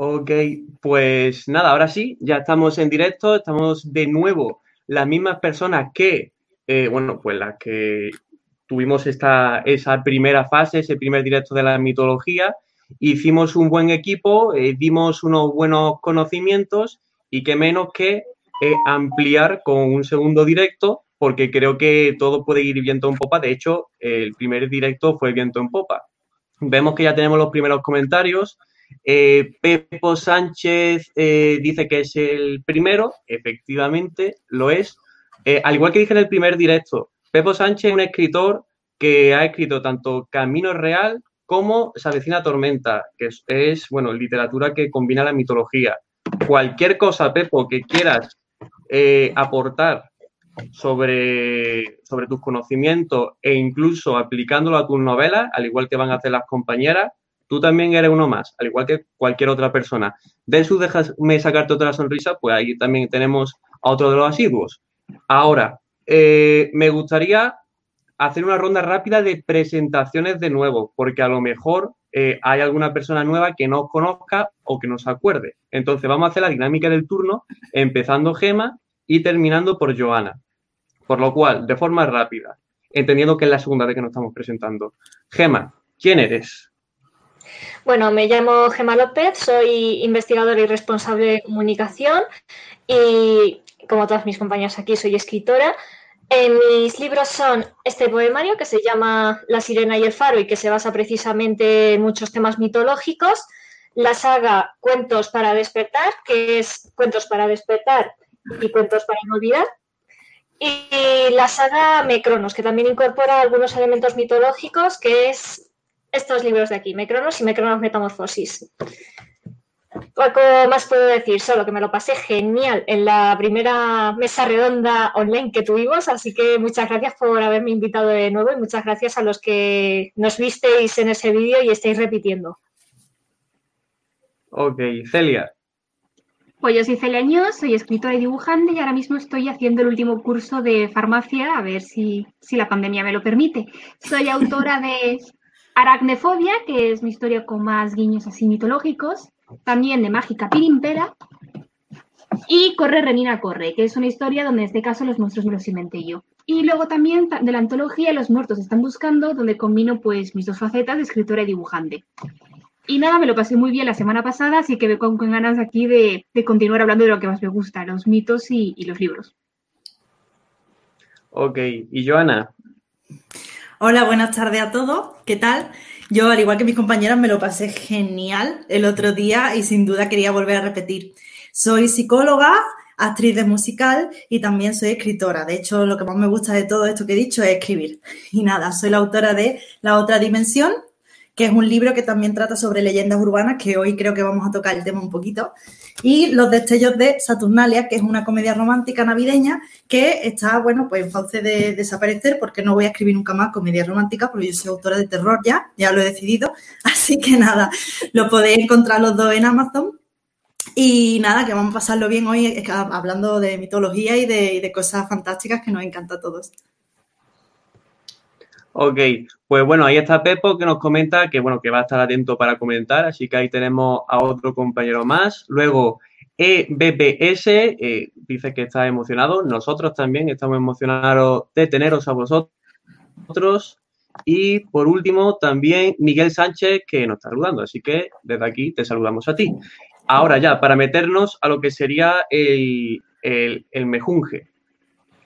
Ok, pues nada, ahora sí, ya estamos en directo, estamos de nuevo las mismas personas que, eh, bueno, pues las que tuvimos esta, esa primera fase, ese primer directo de la mitología, hicimos un buen equipo, eh, dimos unos buenos conocimientos y qué menos que eh, ampliar con un segundo directo, porque creo que todo puede ir viento en popa. De hecho, el primer directo fue viento en popa. Vemos que ya tenemos los primeros comentarios. Eh, Pepo Sánchez eh, dice que es el primero, efectivamente lo es. Eh, al igual que dije en el primer directo, Pepo Sánchez es un escritor que ha escrito tanto Camino Real como Savecina Tormenta, que es, bueno, literatura que combina la mitología. Cualquier cosa, Pepo, que quieras aportar sobre, sobre tus conocimientos e incluso aplicándolo a tus novelas, al igual que van a hacer las compañeras, tú también eres uno más, al igual que cualquier otra persona. De su déjame sacarte otra sonrisa, pues ahí también tenemos a otro de los asiduos. Ahora, eh, me gustaría hacer una ronda rápida de presentaciones de nuevo, porque a lo mejor eh, hay alguna persona nueva que no conozca o que no se acuerde. Entonces vamos a hacer la dinámica del turno, empezando Gema y terminando por Joana. Por lo cual, de forma rápida, entendiendo que es la segunda vez que nos estamos presentando. Gema, ¿quién eres? Bueno, me llamo Gema López, soy investigadora y responsable de comunicación y, como todas mis compañeras aquí, soy escritora. En mis libros son este poemario que se llama La sirena y el faro y que se basa precisamente en muchos temas mitológicos. La saga Cuentos para despertar, que es Cuentos para despertar y Cuentos para no olvidar. Y la saga Mecronos, que también incorpora algunos elementos mitológicos, que es estos libros de aquí, Mecronos y Mecronos Metamorfosis. Poco más puedo decir, solo que me lo pasé genial en la primera mesa redonda online que tuvimos, así que muchas gracias por haberme invitado de nuevo y muchas gracias a los que nos visteis en ese vídeo y estáis repitiendo. Ok, Celia. Pues yo soy Celia soy escritora y dibujante y ahora mismo estoy haciendo el último curso de farmacia, a ver si, si la pandemia me lo permite. Soy autora de Aracnefobia, que es mi historia con más guiños así mitológicos, también de Mágica Pirimpera, y Corre Renina Corre, que es una historia donde en este caso los monstruos me los inventé yo. Y luego también de la antología Los muertos están buscando, donde combino pues mis dos facetas de escritora y dibujante. Y nada, me lo pasé muy bien la semana pasada, así que me con, ganas aquí de, continuar hablando de lo que más me gusta, los mitos y, y los libros. Ok, y Joana, Hola, buenas tardes a todos. ¿Qué tal? Yo, al igual que mis compañeras, me lo pasé genial el otro día y sin duda quería volver a repetir. Soy psicóloga, actriz de musical y también soy escritora. De hecho, lo que más me gusta de todo esto que he dicho es escribir. Y nada, soy la autora de La otra dimensión, que es un libro que también trata sobre leyendas urbanas, que hoy creo que vamos a tocar el tema un poquito, y Los destellos de Saturnalia, que es una comedia romántica navideña que está, bueno, pues en fauce de desaparecer porque no voy a escribir nunca más comedia romántica porque yo soy autora de terror ya, ya lo he decidido, así que nada, lo podéis encontrar los dos en Amazon. Y nada, que vamos a pasarlo bien hoy hablando de mitología y de, y de cosas fantásticas que nos encanta a todos. Ok, pues bueno, ahí está Pepo que nos comenta que bueno, que va a estar atento para comentar, así que ahí tenemos a otro compañero más. Luego, EBPS eh, dice que está emocionado. Nosotros también estamos emocionados de teneros a vosotros. Y por último, también Miguel Sánchez que nos está saludando. Así que desde aquí te saludamos a ti. Ahora ya, para meternos a lo que sería el, el, el mejunje.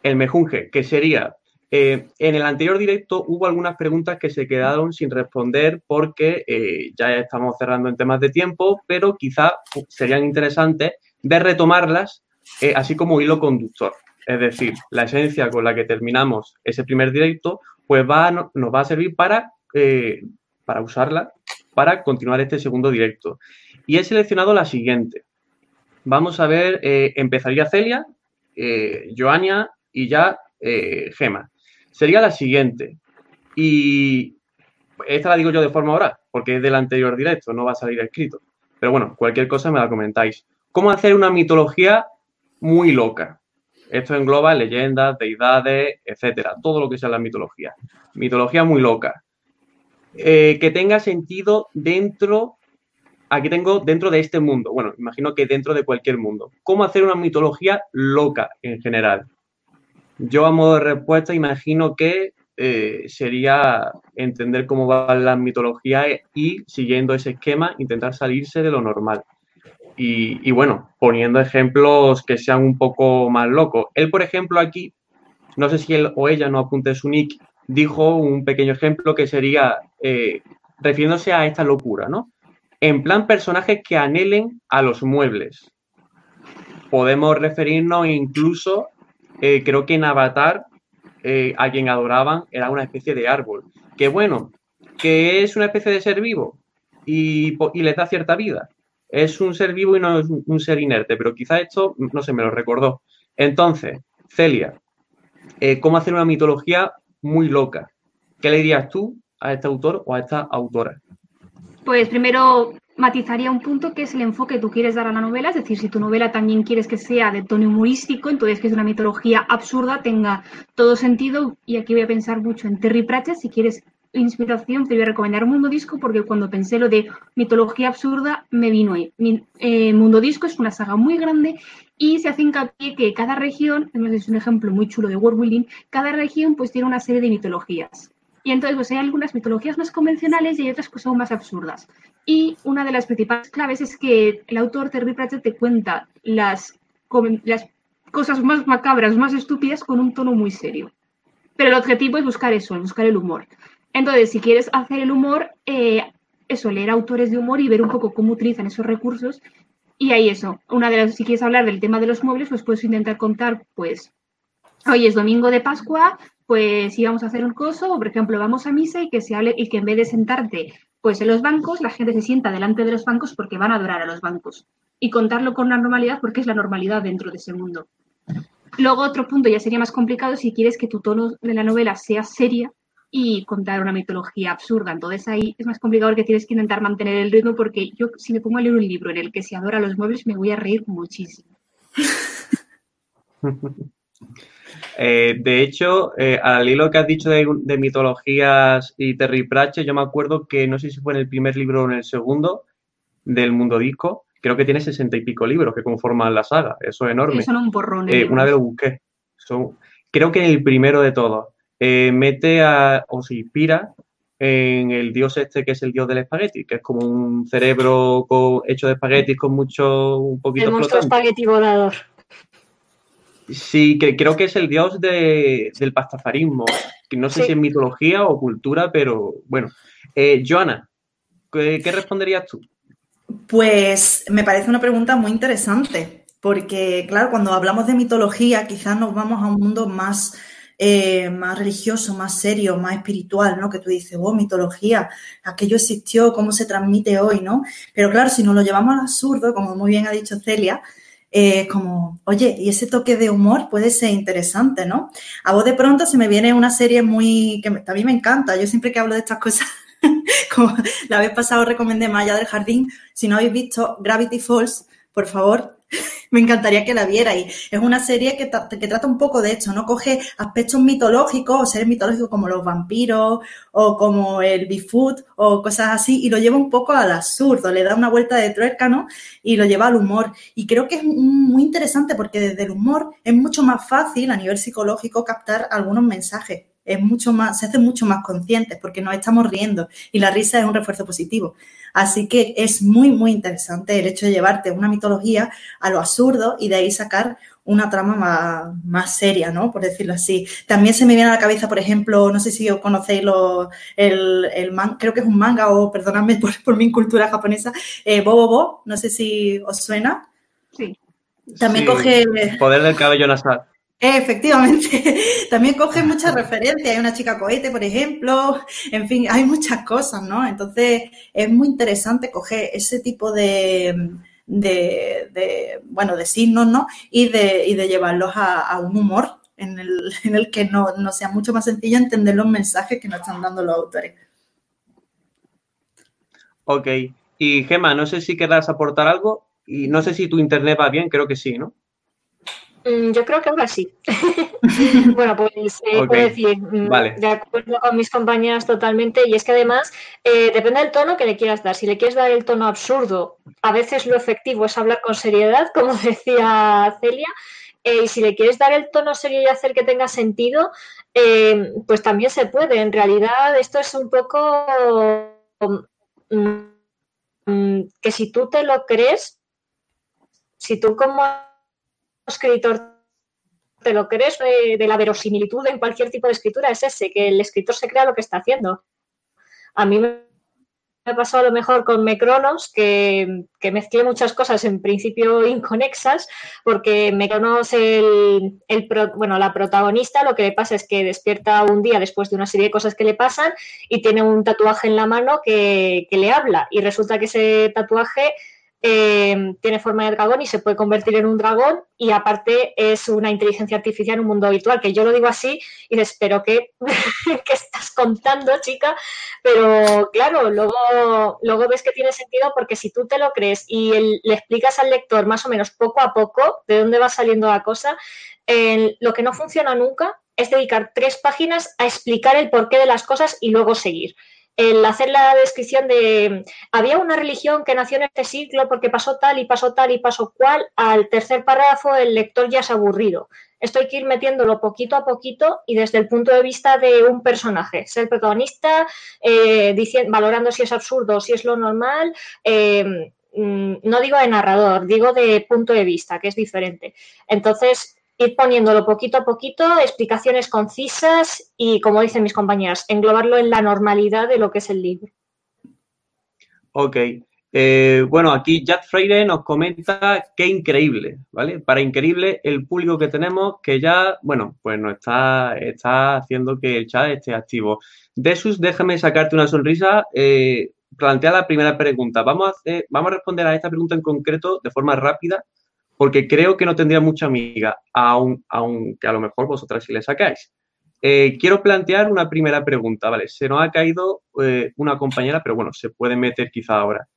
El mejunje, que sería eh, en el anterior directo hubo algunas preguntas que se quedaron sin responder porque eh, ya estamos cerrando en temas de tiempo, pero quizá serían interesantes de retomarlas eh, así como hilo conductor. Es decir, la esencia con la que terminamos ese primer directo, pues va, nos va a servir para, para usarla para continuar este segundo directo. Y he seleccionado la siguiente. Vamos a ver, empezaría Celia, Joania y ya Gema sería la siguiente. Y esta la digo yo de forma oral, porque es del anterior directo, no va a salir escrito. Pero bueno, cualquier cosa me la comentáis. ¿Cómo hacer una mitología muy loca? Esto engloba leyendas, deidades, etcétera, todo lo que sea la mitología. Mitología muy loca. Eh, que tenga sentido dentro aquí tengo dentro de este mundo, bueno, imagino que dentro de cualquier mundo, ¿cómo hacer una mitología loca en general? Yo a modo de respuesta imagino que eh, sería entender cómo va la mitología y siguiendo ese esquema intentar salirse de lo normal. Y, bueno, poniendo ejemplos que sean un poco más locos. Él, por ejemplo, aquí, no sé si él o ella no apunte su nick, dijo un pequeño ejemplo que sería eh, refiriéndose a esta locura, ¿no? En plan, personajes que anhelen a los muebles. Podemos referirnos incluso, eh, creo que en Avatar, eh, a quien adoraban era una especie de árbol. Que bueno, que es una especie de ser vivo y, y le da cierta vida. Es un ser vivo y no es un ser inerte, pero quizá esto, no sé, me lo recordó. Entonces, Celia, eh, ¿cómo hacer una mitología muy loca? ¿Qué le dirías tú a este autor o a esta autora? Pues primero matizaría un punto que es el enfoque que tú quieres dar a la novela, es decir, si tu novela también quieres que sea de tono humorístico, entonces que es una mitología absurda, tenga todo sentido, y aquí voy a pensar mucho en Terry Pratchett, si quieres inspiración, te voy a recomendar Mundo Disco porque cuando pensé lo de mitología absurda me vino ahí. Eh, Mundo Disco es una saga muy grande y se hace hincapié que cada región, es un ejemplo muy chulo de world building, cada región pues tiene una serie de mitologías. Y entonces pues hay algunas mitologías más convencionales y hay otras que son más absurdas. Y una de las principales claves es que el autor Terry Pratchett te cuenta las, cosas más macabras, más estúpidas con un tono muy serio. Pero el objetivo es buscar eso, buscar el humor. Entonces, si quieres hacer el humor, eh, eso, leer autores de humor y ver un poco cómo utilizan esos recursos. Y ahí eso, una de las, si quieres hablar del tema de los muebles, pues puedes intentar contar, pues, hoy es domingo de Pascua, pues íbamos a hacer un coso, o por ejemplo, vamos a misa y que se hable, y que en vez de sentarte, pues en los bancos, la gente se sienta delante de los bancos porque van a adorar a los bancos. Y contarlo con una normalidad porque es la normalidad dentro de ese mundo. Luego, otro punto ya sería más complicado si quieres que tu tono de la novela sea seria, y contar una mitología absurda. Entonces ahí es más complicado porque tienes que intentar mantener el ritmo porque yo si me pongo a leer un libro en el que se adora los muebles me voy a reír muchísimo. Eh, de hecho, eh, al hilo que has dicho de, mitologías y Terry Pratchett, yo me acuerdo que no sé si fue en el primer libro o en el segundo del Mundo Disco, creo que tiene sesenta y pico libros que conforman la saga, eso es enorme. son un porrón. Eh, una vez lo busqué. creo que en el primero de todos. Eh, mete a, o se inspira en el dios este que es el dios del espagueti, que es como un cerebro hecho de espaguetis con mucho, un poquito El monstruo espagueti volador. Sí, que creo que es el dios del pastafarismo, que no sé si es mitología o cultura, pero bueno. Eh, Joana, ¿qué, ¿qué responderías tú? Pues me parece una pregunta muy interesante, porque claro, cuando hablamos de mitología quizás nos vamos a un mundo más eh, más religioso, más serio, más espiritual, ¿no? Que tú dices, oh, mitología, aquello existió, cómo se transmite hoy, ¿no? Pero claro, si nos lo llevamos al absurdo, como muy bien ha dicho Celia, eh, como, oye, y ese toque de humor puede ser interesante, ¿no? A vos de pronto se me viene una serie muy, que a mí me encanta, yo siempre que hablo de estas cosas, como la vez pasada recomendé Maya del Jardín, si no habéis visto Gravity Falls, por favor, me encantaría que la vierais. Es una serie que, que, trata un poco de esto, ¿no? Coge aspectos mitológicos o seres mitológicos como los vampiros o como el Bigfoot o cosas así y lo lleva un poco al absurdo, le da una vuelta de trueca, ¿no? Y lo lleva al humor. Y creo que es muy interesante porque desde el humor es mucho más fácil a nivel psicológico captar algunos mensajes es mucho más, se hace mucho más conscientes porque nos estamos riendo y la risa es un refuerzo positivo. Así que es muy, muy interesante el hecho de llevarte una mitología a lo absurdo y de ahí sacar una trama más, seria, ¿no? Por decirlo así. También se me viene a la cabeza, por ejemplo, no sé si os conocéis lo, el, el man, creo que es un manga o perdonadme por, mi cultura japonesa, eh, Bobo Bo, no sé si os suena. Sí. También coge... Poder del cabello nasal. Efectivamente, también coge muchas referencias. Hay una chica cohete, por ejemplo, en fin, hay muchas cosas, ¿no? Entonces, es muy interesante coger ese tipo de, de, bueno, de signos, ¿no? Y de, y de llevarlos a, un humor en el, en el que no, no, sea mucho más sencillo entender los mensajes que nos están dando los autores. Ok. Y Gema, no sé si querrás aportar algo y no sé si tu internet va bien, creo que sí, ¿no? Mm, yo creo que ahora sí. bueno, pues eh, puedo decir, mm, de acuerdo con mis compañeras totalmente, y es que además eh, depende del tono que le quieras dar. Si le quieres dar el tono absurdo, a veces lo efectivo es hablar con seriedad, como decía Celia, eh, y si le quieres dar el tono serio y hacer que tenga sentido, pues también se puede. En realidad, esto es un poco mm, que si tú te lo crees, si tú como escritor te lo crees de, la verosimilitud en cualquier tipo de escritura, es ese, que el escritor se crea lo que está haciendo. A mí me ha pasado a lo mejor con Mecronos, que, que mezclé muchas cosas en principio inconexas, porque Mecronos, el, el bueno, la protagonista, lo que le pasa es que despierta un día después de una serie de cosas que le pasan y tiene un tatuaje en la mano que, que le habla. Y resulta que ese tatuaje eh, tiene forma de dragón y se puede convertir en un dragón y aparte es una inteligencia artificial en un mundo habitual, que yo lo digo así y espero que, que estás contando, chica, pero claro, luego, luego ves que tiene sentido porque si tú te lo crees y le explicas al lector más o menos poco a poco de dónde va saliendo la cosa, lo que no funciona nunca es dedicar tres páginas a explicar el porqué de las cosas y luego seguir el hacer la descripción de había una religión que nació en este siglo porque pasó tal y pasó tal y pasó cual, al tercer párrafo el lector ya se ha aburrido. Esto hay que ir metiéndolo poquito a poquito y desde el punto de vista de un personaje, ser protagonista, eh, diciendo, valorando si es absurdo si es lo normal. Eh, mm, no digo de narrador, digo de punto de vista, que es diferente. Entonces, ir poniéndolo poquito a poquito, explicaciones concisas y, como dicen mis compañeras, englobarlo en la normalidad de lo que es el libro. Ok. Eh, bueno, aquí Jack Freire nos comenta qué increíble, ¿vale? Para increíble el público que tenemos que ya, bueno, pues nos está, está haciendo que el chat esté activo. Desus, déjame sacarte una sonrisa. Eh, plantea la primera pregunta. Vamos a, vamos a responder a esta pregunta en concreto de forma rápida porque creo que no tendría mucha amiga, aunque a lo mejor vosotras sí le sacáis. Eh, quiero plantear una primera pregunta, ¿vale? Se nos ha caído eh, una compañera, pero bueno, se puede meter quizá ahora.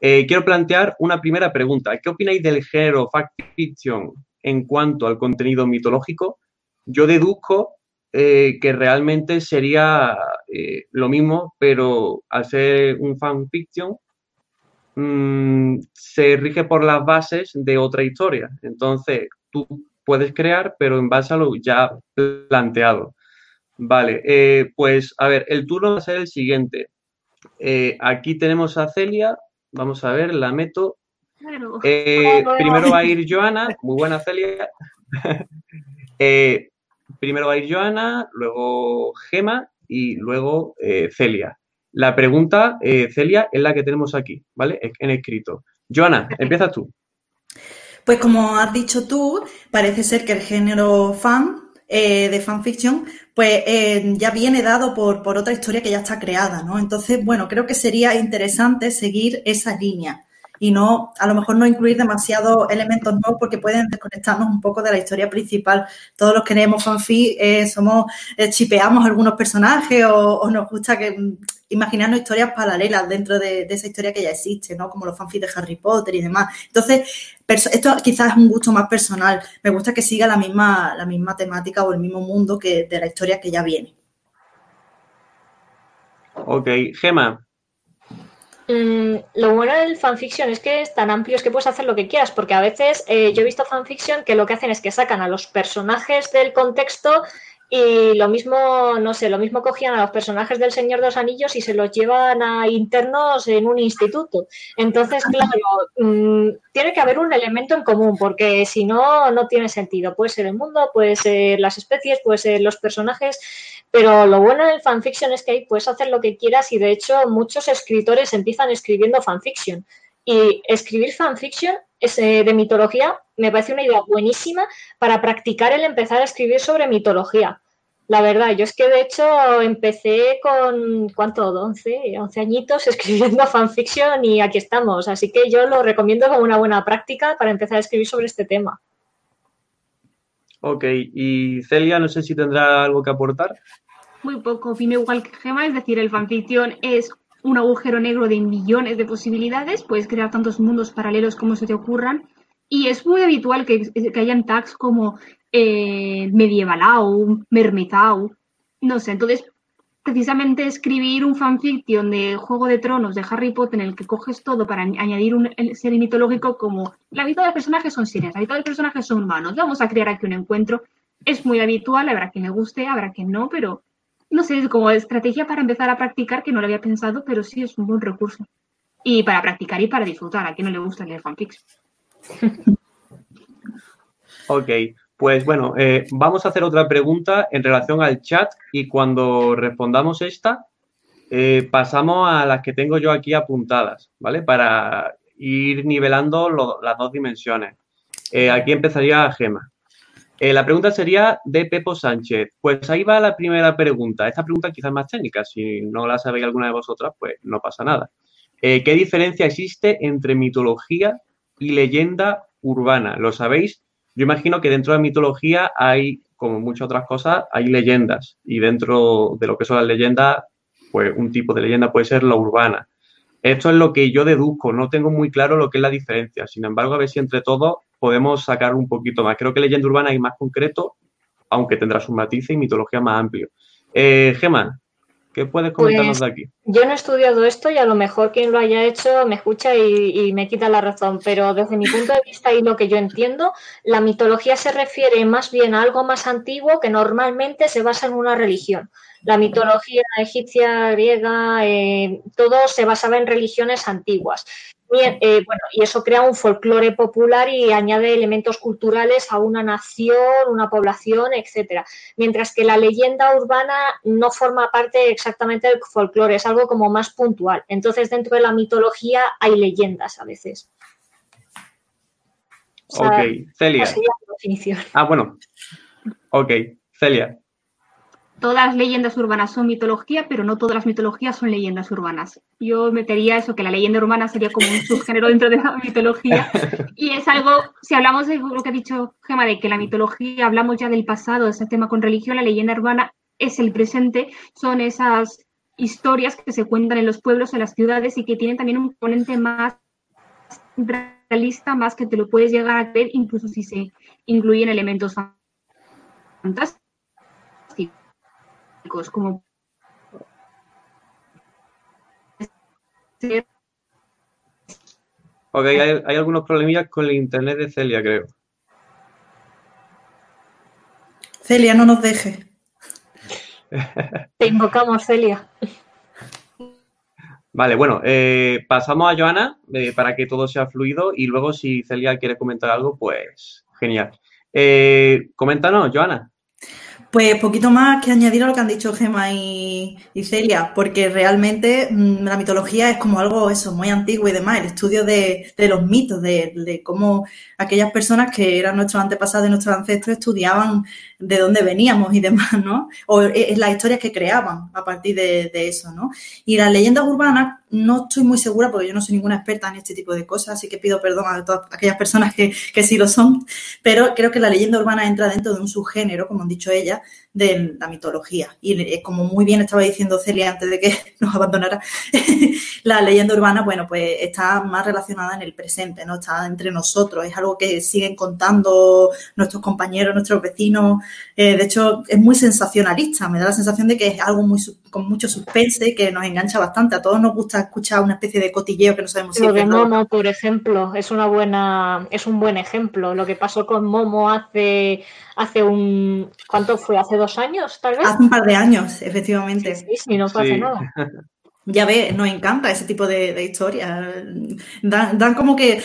Eh, quiero plantear una primera pregunta. ¿Qué opináis del género fact fiction en cuanto al contenido mitológico? Yo deduzco que realmente sería lo mismo, pero al ser un fan Mm, se rige por las bases de otra historia. Entonces, tú puedes crear, pero en base a lo ya planteado. Vale, eh, pues a ver, el turno va a ser el siguiente. Eh, aquí tenemos a Celia. Vamos a ver, la meto. Eh, primero va a ir Joana. Muy buena, Celia. primero va a ir Joana, luego Gema y luego Celia. La pregunta, eh, Celia, es la que tenemos aquí, ¿vale? En escrito. Joana, empiezas tú. Pues como has dicho tú, parece ser que el género fan eh, de fanfiction, pues eh, ya viene dado por, por, otra historia que ya está creada, ¿no? Entonces, bueno, creo que sería interesante seguir esa línea y no, a lo mejor no incluir demasiados elementos nuevos porque pueden desconectarnos un poco de la historia principal. Todos los que leemos fanfic eh, somos, eh, chipeamos algunos personajes o, nos gusta que mm, imaginarnos historias paralelas dentro de, esa historia que ya existe, ¿no? Como los fanfics de Harry Potter y demás. Entonces, esto quizás es un gusto más personal. Me gusta que siga la misma, la misma temática o el mismo mundo que de la historia que ya viene. Ok, Gema, Mm, lo bueno del fanfiction es que es tan amplio es que puedes hacer lo que quieras, porque a veces eh, yo he visto fanfiction que lo que hacen es que sacan a los personajes del contexto y lo mismo, no sé, lo mismo cogían a los personajes del Señor de los Anillos y se los llevan a internos en un instituto. Entonces, claro, mm, tiene que haber un elemento en común, porque si no, no tiene sentido. Puede ser el mundo, puede ser las especies, puede ser los personajes. Pero lo bueno del fanfiction es que ahí puedes hacer lo que quieras y de hecho muchos escritores empiezan escribiendo fanfiction. Y escribir fanfiction eh, de mitología me parece una idea buenísima para practicar el empezar a escribir sobre mitología. La verdad, yo es que de hecho empecé con, ¿cuánto? 11, 11 añitos escribiendo fanfiction y aquí estamos. Así que yo lo recomiendo como una buena práctica para empezar a escribir sobre este tema. Ok, y Celia, no sé si tendrá algo que aportar. Muy poco, opino igual que Gema, es decir, el fanfiction es un agujero negro de millones de posibilidades, puedes crear tantos mundos paralelos como se te ocurran. Y es muy habitual que, que hayan tags como eh, medievalau, mermitau, no sé, entonces precisamente escribir un fanfiction de Juego de Tronos de Harry Potter en el que coges todo para añadir un ser mitológico como la vida de los personajes son sirenas, la vida de los personajes son humanos, vamos a crear aquí un encuentro. Es muy habitual, habrá quien le guste, habrá quien no, pero no sé, como estrategia para empezar a practicar que no lo había pensado, pero sí es un buen recurso. Y para practicar y para disfrutar, a quien no le gusta leer fanfics. ok, pues bueno, eh, vamos a hacer otra pregunta en relación al chat y cuando respondamos esta, eh, pasamos a las que tengo yo aquí apuntadas, ¿vale? Para ir nivelando las dos dimensiones. Eh, aquí empezaría Gema. La pregunta sería de Pepo Sánchez. Pues ahí va la primera pregunta. Esta pregunta quizás más técnica. Si no la sabéis alguna de vosotras, pues no pasa nada. ¿Qué diferencia existe entre mitología y leyenda urbana? ¿Lo sabéis? Yo imagino que dentro de mitología hay, como muchas otras cosas, hay leyendas. Y dentro de lo que son las leyendas, pues un tipo de leyenda puede ser la urbana. Esto es lo que yo deduzco, no tengo muy claro lo que es la diferencia. Sin embargo, a ver si entre todos podemos sacar un poquito más. Creo que leyenda urbana es más concreto, aunque tendrá sus matices y mitología más amplio. Eh, Gemma, ¿Qué puedes comentarnos pues, de aquí? Yo no he estudiado esto y a lo mejor quien lo haya hecho me escucha y, me quita la razón, pero desde mi punto de vista y lo que yo entiendo, la mitología se refiere más bien a algo más antiguo que normalmente se basa en una religión. La mitología egipcia, griega, eh, todo se basaba en religiones antiguas. Eh, bueno, y eso crea un folclore popular y añade elementos culturales a una nación, una población, etcétera. Mientras que la leyenda urbana no forma parte exactamente del folclore, es algo como más puntual. Entonces, dentro de la mitología hay leyendas a veces. ok, Celia. Ah, bueno. Ok, Celia todas las leyendas urbanas son mitología, pero no todas las mitologías son leyendas urbanas. Yo metería eso, que la leyenda urbana sería como un subgénero dentro de la mitología. Y es algo, si hablamos de lo que ha dicho Gema, de que la mitología, hablamos ya del pasado, ese tema con religión, la leyenda urbana es el presente, son esas historias que se cuentan en los pueblos, en las ciudades y que tienen también un componente más realista, más que te lo puedes llegar a ver, incluso si se incluyen elementos fantásticos como Ok, hay, algunos problemillas con el internet de Celia, creo. Celia, no nos deje. Te invocamos, Celia. Vale, bueno, eh, pasamos a Joana eh, para que todo sea fluido y luego si Celia quiere comentar algo, pues genial. Eh, coméntanos, Joana. Pues poquito más que añadir a lo que han dicho Gema y, Celia, porque realmente mm, la mitología es como algo eso, muy antiguo y demás, el estudio de, los mitos, de, cómo aquellas personas que eran nuestros antepasados y nuestros ancestros estudiaban de dónde veníamos y demás, ¿no? O es las historias que creaban a partir de, de eso, ¿no? Y las leyendas urbanas no estoy muy segura porque yo no soy ninguna experta en este tipo de cosas, así que pido perdón a todas aquellas personas que, que sí lo son, pero creo que la leyenda urbana entra dentro de un subgénero, como han dicho ellas, de la mitología. Y como muy bien estaba diciendo Celia antes de que nos abandonara, la leyenda urbana, bueno, pues está más relacionada en el presente, ¿no? Está entre nosotros, es algo que siguen contando nuestros compañeros, nuestros vecinos. Eh, de hecho, es muy sensacionalista, me da la sensación de que es algo muy con mucho suspense y que nos engancha bastante. A todos nos gusta escuchar una especie de cotilleo que no sabemos si Lo de Momo, por ejemplo, es una buena, es un buen ejemplo. Lo que pasó con Momo hace hace un. ¿Cuánto fue? ¿Hace dos años, tal vez? Hace un par de años, efectivamente. Sí, sí, no hace nada. Ya ves, nos encanta ese tipo de, historias. Dan, como que.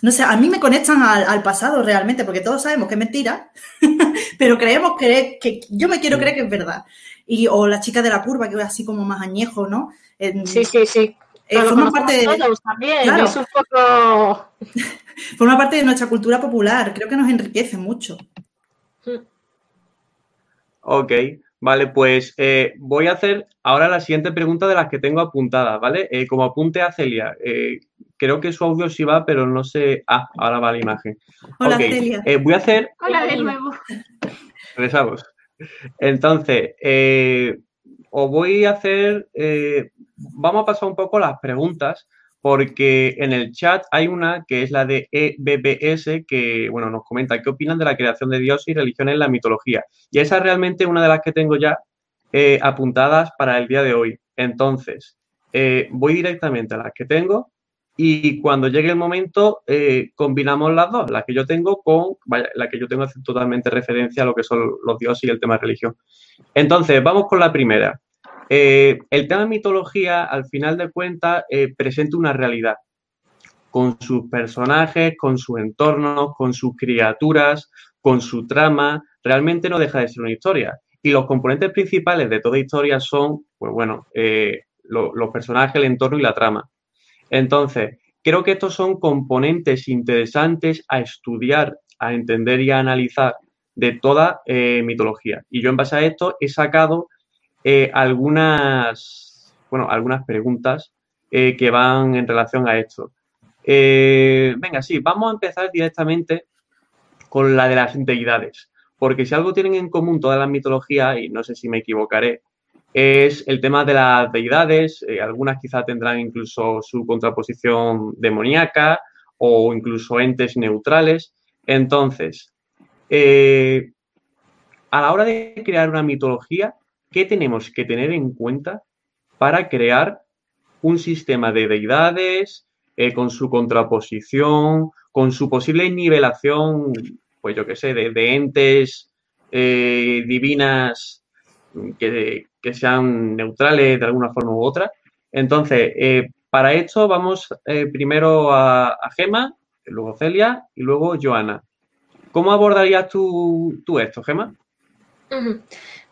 No sé, a mí me conectan al, pasado realmente, porque todos sabemos que es mentira, pero creemos que, que, yo me quiero creer que es verdad. Y, o la chica de la curva, que es así como más añejo, ¿no? sí, sí, sí. Eh, forma parte de. también, es un poco. forma parte de nuestra cultura popular. Creo que nos enriquece mucho. Ok, vale, pues eh, voy a hacer ahora la siguiente pregunta de las que tengo apuntadas, ¿vale? Eh, como apunte a Celia, eh, creo que su audio sí va, pero no sé. Ah, ahora va la imagen. Hola, Celia. voy a hacer. Hola de nuevo. Regresamos. Entonces, os voy a hacer. vamos a pasar un poco las preguntas porque en el chat hay una que es la de EBBS que, bueno, nos comenta qué opinan de la creación de dioses y religiones en la mitología. Y esa es realmente una de las que tengo ya eh, apuntadas para el día de hoy. Entonces, eh, voy directamente a las que tengo y cuando llegue el momento eh, combinamos las dos, la que yo tengo con, vaya, la que yo tengo hace totalmente referencia a lo que son los dioses y el tema de religión. Entonces, vamos con la primera. Eh, el tema de mitología, al final de cuentas, presenta una realidad con sus personajes, con su entorno, con sus criaturas, con su trama. Realmente no deja de ser una historia. Y los componentes principales de toda historia son, pues bueno, los personajes, el entorno y la trama. Entonces, creo que estos son componentes interesantes a estudiar, a entender y a analizar de toda eh, mitología. Y yo en base a esto he sacado eh, algunas, bueno, algunas preguntas eh, que van en relación a esto. venga, sí, vamos a empezar directamente con la de las deidades. Porque si algo tienen en común todas las mitologías, y no sé si me equivocaré, es el tema de las deidades. Eh, algunas quizá tendrán incluso su contraposición demoníaca o incluso entes neutrales. Entonces, eh, a la hora de crear una mitología, ¿qué tenemos que tener en cuenta para crear un sistema de deidades eh, con su contraposición, con su posible nivelación, pues yo qué sé, de, entes divinas que, sean neutrales de alguna forma u otra. Entonces, eh, para esto vamos eh, primero a, a, Gema, luego Celia y luego Joana. ¿Cómo abordarías tú, tú esto, Gema?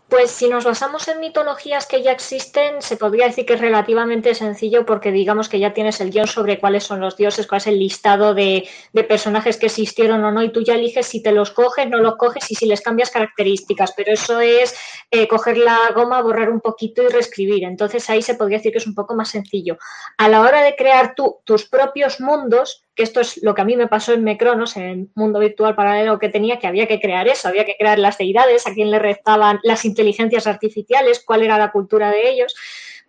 Pues si nos basamos en mitologías que ya existen, se podría decir que es relativamente sencillo porque digamos que ya tienes el guion sobre cuáles son los dioses, cuál es el listado de, personajes que existieron o no, y tú ya eliges si te los coges, no los coges y si les cambias características, pero eso es eh, coger la goma, borrar un poquito y reescribir. Entonces ahí se podría decir que es un poco más sencillo. A la hora de crear tú tus propios mundos, que esto es lo que a mí me pasó en Mecronos, en el mundo virtual paralelo que tenía, que había que crear eso, había que crear las deidades, a quién le restaban las inteligencias artificiales, cuál era la cultura de ellos,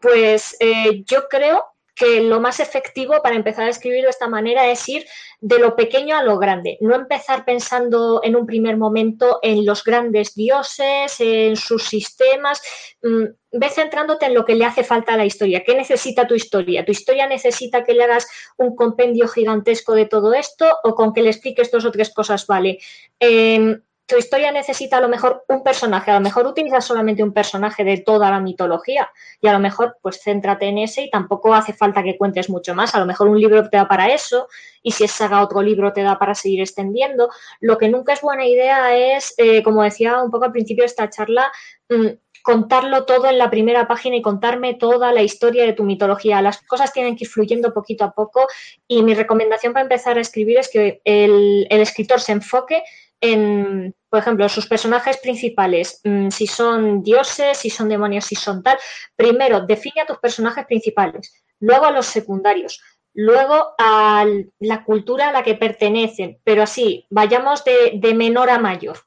pues eh, yo creo que lo más efectivo para empezar a escribir de esta manera es ir de lo pequeño a lo grande, no empezar pensando en un primer momento en los grandes dioses, en sus sistemas, mm, ve centrándote en lo que le hace falta a la historia. ¿Qué necesita tu historia? ¿Tu historia necesita que le hagas un compendio gigantesco de todo esto o con que le expliques dos o tres cosas vale? Em, tu historia necesita a lo mejor un personaje, a lo mejor utilizas solamente un personaje de toda la mitología y a lo mejor pues céntrate en ese y tampoco hace falta que cuentes mucho más, a lo mejor un libro te da para eso y si es saga otro libro te da para seguir extendiendo. Lo que nunca es buena idea es, eh, como decía un poco al principio de esta charla, mm, contarlo todo en la primera página y contarme toda la historia de tu mitología. Las cosas tienen que ir fluyendo poquito a poco y mi recomendación para empezar a escribir es que el, el escritor se enfoque en, por ejemplo, sus personajes principales, mm, si son dioses, si son demonios, si son tal, primero define a tus personajes principales, luego a los secundarios, luego a la cultura a la que pertenecen, pero así, vayamos de, menor a mayor.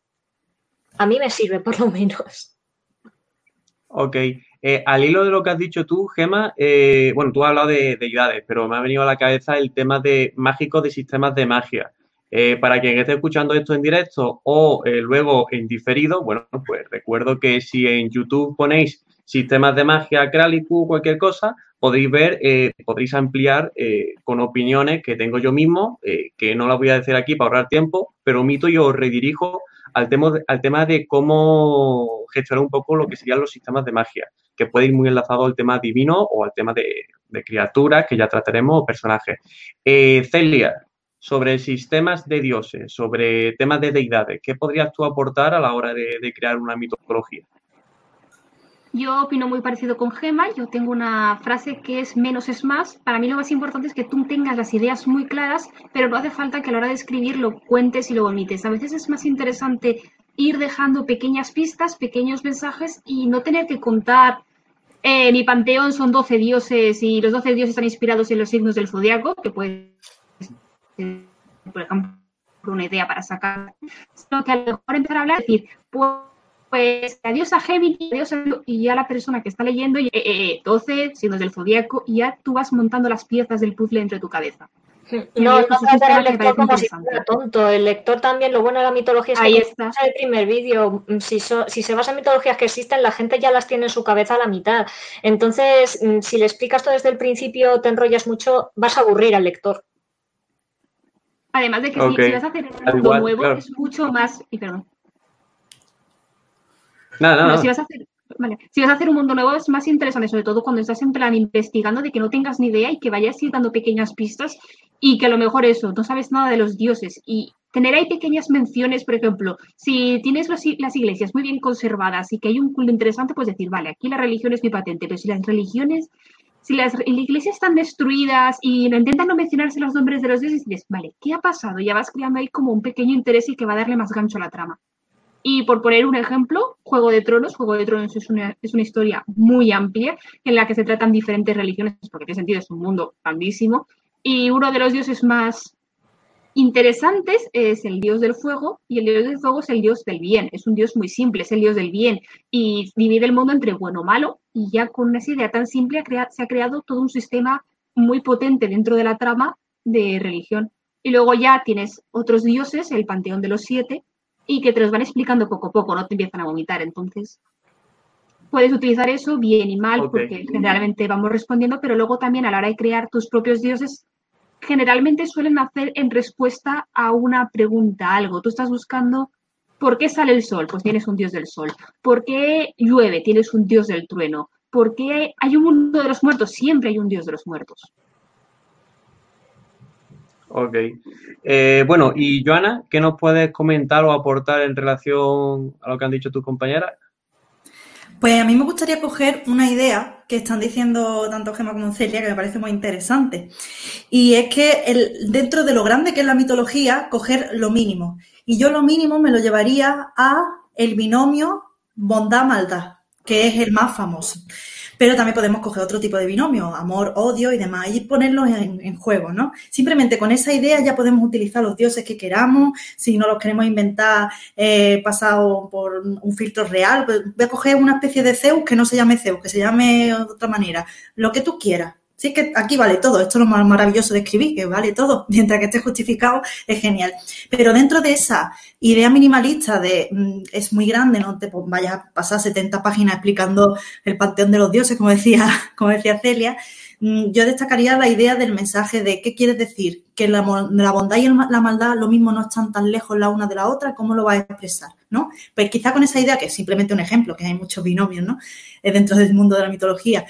A mí me sirve, por lo menos. Ok. Eh, al hilo de lo que has dicho tú, Gema, eh, bueno, tú has hablado de deidades, pero me ha venido a la cabeza el tema de mágicos de sistemas de magia. Eh, para quien esté escuchando esto en directo o eh, luego en diferido, bueno, pues recuerdo que si en YouTube ponéis sistemas de magia, Kraliku, cualquier cosa, podéis ver, eh, podréis ampliar con opiniones que tengo yo mismo, que no las voy a decir aquí para ahorrar tiempo, pero omito y os redirijo al tema, al tema de cómo gestionar un poco lo que serían los sistemas de magia, que puede ir muy enlazado al tema divino o al tema de, de criaturas, que ya trataremos, o personajes. Celia, sobre sistemas de dioses, sobre temas de deidades. ¿Qué podrías tú aportar a la hora de, crear una mitología? Yo opino muy parecido con Gema. Yo tengo una frase que es menos es más. Para mí lo más importante es que tú tengas las ideas muy claras, pero no hace falta que a la hora de escribir lo cuentes y lo omites. A veces es más interesante ir dejando pequeñas pistas, pequeños mensajes y no tener que contar eh, mi panteón son 12 dioses y los 12 dioses están inspirados en los signos del zodiaco, que puede por ejemplo, una idea para sacar, sino que a lo mejor empezar a hablar y decir, pues pues adiós a Géminis, adiós a, y ya la persona que está leyendo, y, eh, eh, 12 signos del zodiaco, y ya tú vas montando las piezas del puzzle entre tu cabeza. No, no tratar al lector como si fuera tonto. El lector también, lo bueno de la mitología es que Ahí está. el primer vídeo, mm, si, so- si se basa en mitologías que existen, la gente ya las tiene en su cabeza a la mitad. Entonces, mm, si le explicas todo desde el principio, te enrollas mucho, vas a aburrir al lector. Además de que si, vas a hacer un Al nuevo, claro. es mucho más. Y perdón. Nada, Bueno, nada. si vas a hacer, vale, si vas a hacer un mundo nuevo es más interesante, sobre todo cuando estás en plan investigando de que no tengas ni idea y que vayas ir dando pequeñas pistas y que a lo mejor eso, no sabes nada de los dioses y tener ahí pequeñas menciones, por ejemplo, si tienes los las iglesias muy bien conservadas y que hay un culto interesante, pues decir, vale, aquí la religión es muy patente, pero si las religiones, si las iglesias están destruidas y no intentan no mencionarse los nombres de los dioses, dices, vale, ¿qué ha pasado? Ya vas creando ahí como un pequeño interés y que va a darle más gancho a la trama. Y por poner un ejemplo, Juego de Tronos. Juego de Tronos es una, es una historia muy amplia en la que se tratan diferentes religiones, porque tiene sentido, es un mundo grandísimo. Y uno de los dioses más interesantes es el dios del fuego, y el dios del fuego es el dios del bien. Es un dios muy simple, es el dios del bien. Y divide el mundo entre bueno o malo, y ya con esa idea tan simple se ha creado todo un sistema muy potente dentro de la trama de religión. Y luego ya tienes otros dioses, el panteón de los siete, y que te los van explicando poco a poco, no te empiezan a vomitar. Entonces, puedes utilizar eso bien y mal, porque generalmente vamos respondiendo, pero luego también a la hora de crear tus propios dioses, generalmente suelen hacer en respuesta a una pregunta, algo. Tú estás buscando ¿por qué sale el sol? Pues tienes un dios del sol. ¿Por qué llueve? Tienes un dios del trueno. ¿Por qué hay un mundo de los muertos? Siempre hay un dios de los muertos. Ok. Eh, bueno, y Joana, ¿qué nos puedes comentar o aportar en relación a lo que han dicho tus compañeras? Pues a mí me gustaría coger una idea que están diciendo tanto Gemma como Celia, que me parece muy interesante. Y es que el, dentro de lo grande que es la mitología, coger lo mínimo. Y yo lo mínimo me lo llevaría a el binomio bondad-maldad, que es el más famoso. Pero también podemos coger otro tipo de binomio, amor, odio y demás, y ponerlos en, en juego, ¿no? Simplemente con esa idea ya podemos utilizar los dioses que queramos, si no los queremos inventar eh, pasado por un filtro real, pues voy a coger una especie de Zeus que no se llame Zeus, que se llame de otra manera, lo que tú quieras. Sí, es que aquí vale todo, esto es lo más maravilloso de escribir, que vale todo, mientras que esté justificado es genial. Pero dentro de esa idea minimalista de mm, es muy grande, no te vayas a pasar 70 páginas explicando el panteón de los dioses, como decía, como decía Celia, mm, yo destacaría la idea del mensaje de qué quieres decir, que la, la bondad y la maldad lo mismo no están tan lejos la una de la otra, ¿cómo lo vas a expresar? ¿no? Pues quizá con esa idea, que es simplemente un ejemplo, que hay muchos binomios ¿no? Eh, dentro del mundo de la mitología,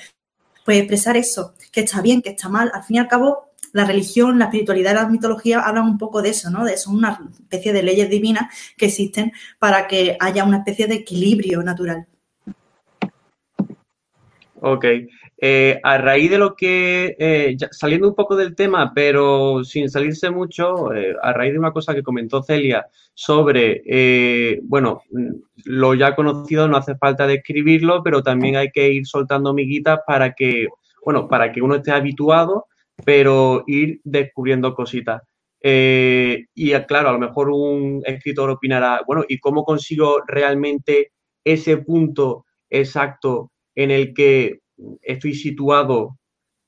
pues expresar eso, que está bien, que está mal. Al fin y al cabo, la religión, la espiritualidad y la mitología hablan un poco de eso, ¿no? De son una especie de leyes divinas que existen para que haya una especie de equilibrio natural. Ok. Eh, a raíz de lo que, eh, saliendo un poco del tema, pero sin salirse mucho, eh, a raíz de una cosa que comentó Celia sobre, bueno, lo ya conocido no hace falta describirlo, pero también hay que ir soltando miguitas para que, bueno, para que uno esté habituado, pero ir descubriendo cositas. Y claro, a lo mejor un escritor opinará, bueno, ¿y cómo consigo realmente ese punto exacto en el que estoy situado,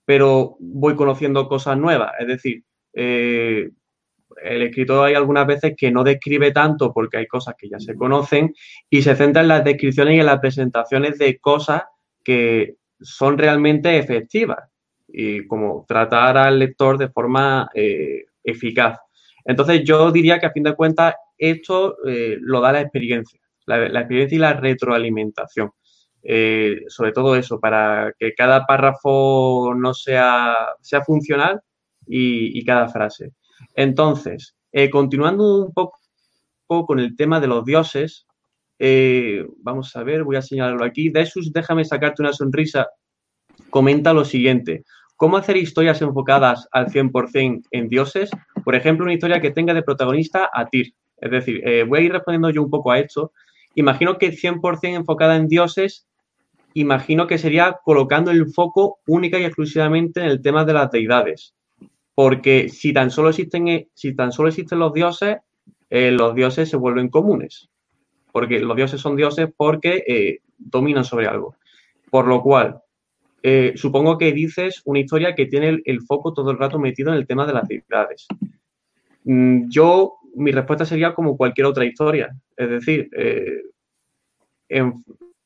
pero voy conociendo cosas nuevas? Es decir, eh, el escritor hay algunas veces que no describe tanto porque hay cosas que ya se conocen y se centra en las descripciones y en las presentaciones de cosas que son realmente efectivas y como tratar al lector de forma eh, eficaz. Entonces yo diría que a fin de cuentas esto eh, lo da la experiencia, la, la experiencia y la retroalimentación. Eh, sobre todo eso, para que cada párrafo no sea, sea funcional y, y cada frase. Entonces, eh, continuando un poco con el tema de los dioses, eh, vamos a ver, voy a señalarlo aquí. Desus, déjame sacarte una sonrisa. Comenta lo siguiente. ¿Cómo hacer historias enfocadas al 100% en dioses? Por ejemplo, una historia que tenga de protagonista a Tyr. Es decir, voy a ir respondiendo yo un poco a esto. Imagino que 100% enfocada en dioses, imagino que sería colocando el foco única y exclusivamente en el tema de las deidades. Porque si tan solo existen, eh, si tan solo existen los dioses, eh, los dioses se vuelven comunes. porque los dioses son dioses porque eh, dominan sobre algo. Por lo cual, supongo que dices una historia que tiene el, foco todo el rato metido en el tema de las deidades. Mm, yo, mi respuesta sería como cualquier otra historia. Es decir, eh,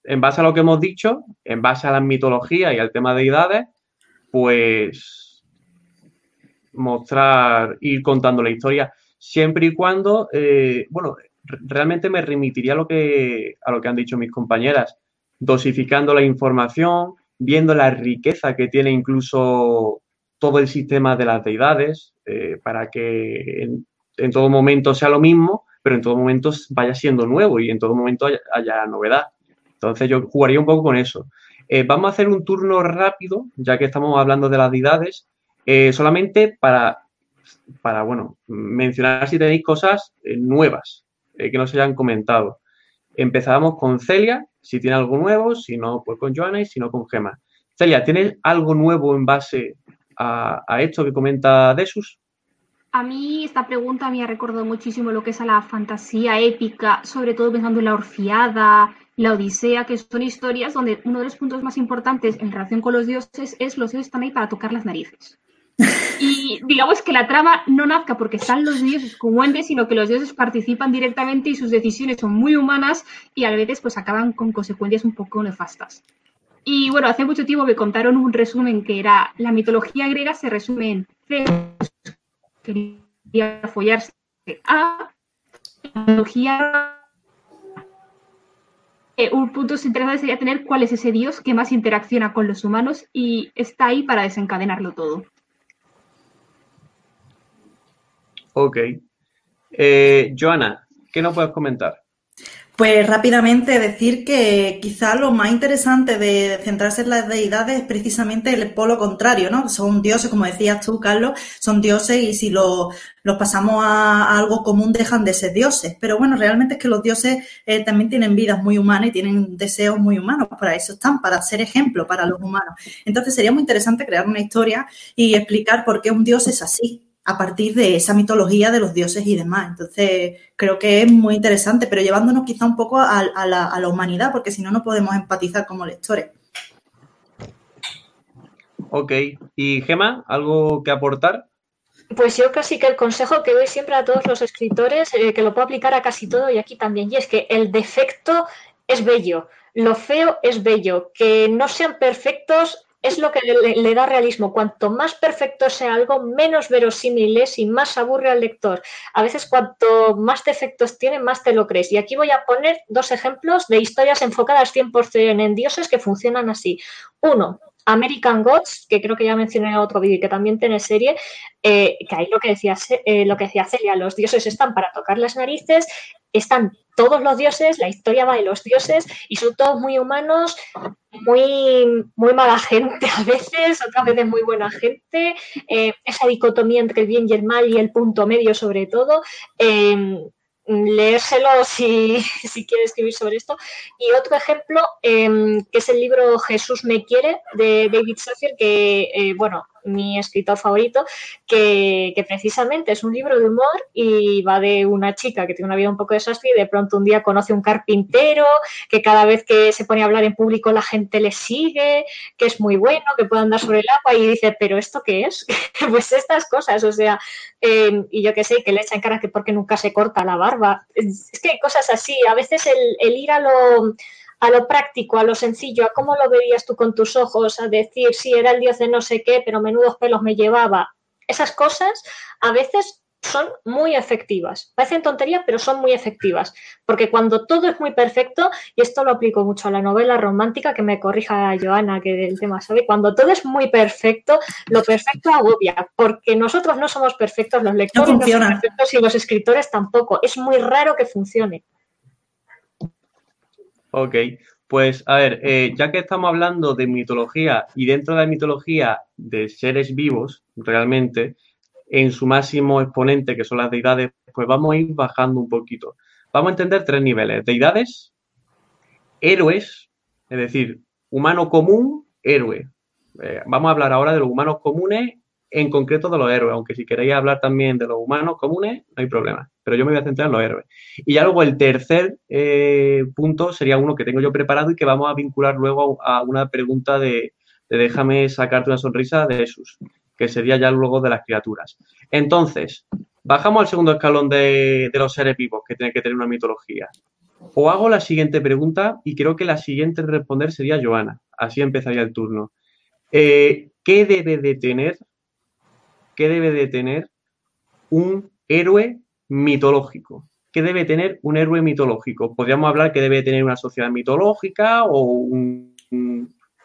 en, base a lo que hemos dicho, en base a la mitología y al tema de deidades, pues mostrar, ir contando la historia, siempre y cuando, eh, bueno, realmente me remitiría a lo, que, a lo que han dicho mis compañeras, dosificando la información, viendo la riqueza que tiene incluso todo el sistema de las deidades, eh, para que en, todo momento sea lo mismo, pero en todo momento vaya siendo nuevo y en todo momento haya, novedad. Entonces yo jugaría un poco con eso. Eh, vamos a hacer un turno rápido, ya que estamos hablando de las deidades, eh, solamente para, para, bueno, mencionar si tenéis cosas nuevas que no se hayan comentado. Empezamos con Celia, si tiene algo nuevo, si no, pues con Joana y si no, con Gema. Celia, ¿tienes algo nuevo en base a, esto que comenta Desus? A mí esta pregunta me ha recordado muchísimo lo que es a la fantasía épica, sobre todo pensando en la Orfiada, la Odisea, que son historias donde uno de los puntos más importantes en relación con los dioses es los dioses están ahí para tocar las narices. Y digamos que la trama no nazca porque están los dioses como entes, sino que los dioses participan directamente y sus decisiones son muy humanas y a veces pues acaban con consecuencias un poco nefastas. Y bueno, hace mucho tiempo me contaron un resumen que era la mitología griega se resume en Zeus quería follarse a la mitología un punto interesante sería tener cuál es ese dios que más interacciona con los humanos y está ahí para desencadenarlo todo. Ok. Eh, Joana, ¿qué nos puedes comentar? Pues rápidamente decir que quizá lo más interesante de centrarse en las deidades es precisamente el polo contrario, ¿no? Son dioses, como decías tú, Carlos, son dioses y si los pasamos a, algo común dejan de ser dioses. Pero bueno, realmente es que los dioses eh, también tienen vidas muy humanas y tienen deseos muy humanos. Para eso están, para ser ejemplo para los humanos. Entonces sería muy interesante crear una historia y explicar por qué un dios es así a partir de esa mitología de los dioses y demás. Entonces, creo que es muy interesante, pero llevándonos quizá un poco a, la, humanidad, porque si no, no podemos empatizar como lectores. Ok, ¿y Gema, algo que aportar? Pues yo casi que el consejo que doy siempre a todos los escritores, eh, que lo puedo aplicar a casi todo y aquí también, y es que el defecto es bello, lo feo es bello, que no sean perfectos es lo que le, da realismo. Cuanto más perfecto sea algo, menos verosímil es y más aburre al lector. A veces cuanto más defectos tiene, más te lo crees. Y aquí voy a poner dos ejemplos de historias enfocadas 100% en dioses que funcionan así. Uno, American Gods, que creo que ya mencioné en otro vídeo y que también tiene serie, eh, que ahí lo que, decía, eh, lo que decía Celia, los dioses están para tocar las narices, están todos los dioses, la historia va de los dioses y son todos muy humanos, muy, muy mala gente a veces, otras veces muy buena gente, eh, esa dicotomía entre el bien y el mal y el punto medio sobre todo. Eh, leérselo si, si quiere escribir sobre esto. Y otro ejemplo, em, que es el libro Jesús me quiere, de David Safir, que, eh, bueno, mi escritor favorito, que, precisamente es un libro de humor y va de una chica que tiene una vida un poco desastre y de pronto un día conoce un carpintero, que cada vez que se pone a hablar en público la gente le sigue, que es muy bueno, que puede andar sobre el agua y dice, pero ¿esto qué es? pues estas cosas, o sea, em, y yo qué sé, que le echan cara que porque nunca se corta la barba. Es, que hay cosas así, a veces el ir a lo a lo práctico, a lo sencillo, a cómo lo verías tú con tus ojos, a decir, sí, era el dios de no sé qué, pero menudos pelos me llevaba. Esas cosas a veces son muy efectivas. Parecen tonterías, pero son muy efectivas. Porque cuando todo es muy perfecto, y esto lo aplico mucho a la novela romántica, que me corrija Joana, que el tema sabe, cuando todo es muy perfecto, lo perfecto agobia, porque nosotros no somos perfectos, los lectores no, son perfectos y los escritores tampoco. Es muy raro que funcione. Ok, pues a ver, eh, ya que estamos hablando de mitología y dentro de la mitología de seres vivos, realmente, en su máximo exponente, que son las deidades, pues vamos a ir bajando un poquito. Vamos a entender tres niveles. Deidades, héroes, es decir, humano común, héroe. Eh, vamos a hablar ahora de los humanos comunes, en concreto de los héroes, aunque si queréis hablar también de los humanos comunes, no hay problema, pero yo me voy a centrar en los héroes. Y ya luego el tercer eh, punto sería uno que tengo yo preparado y que vamos a vincular luego a, una pregunta de, déjame sacarte una sonrisa de Jesús, que sería ya luego de las criaturas. Entonces, bajamos al segundo escalón de, de los seres vivos que tienen que tener una mitología. O hago la siguiente pregunta y creo que la siguiente en responder sería Joana. Así empezaría el turno. Eh, ¿Qué debe de tener, qué debe de tener un héroe mitológico? ¿Qué debe tener un héroe mitológico? Podríamos hablar que debe tener una sociedad mitológica o un,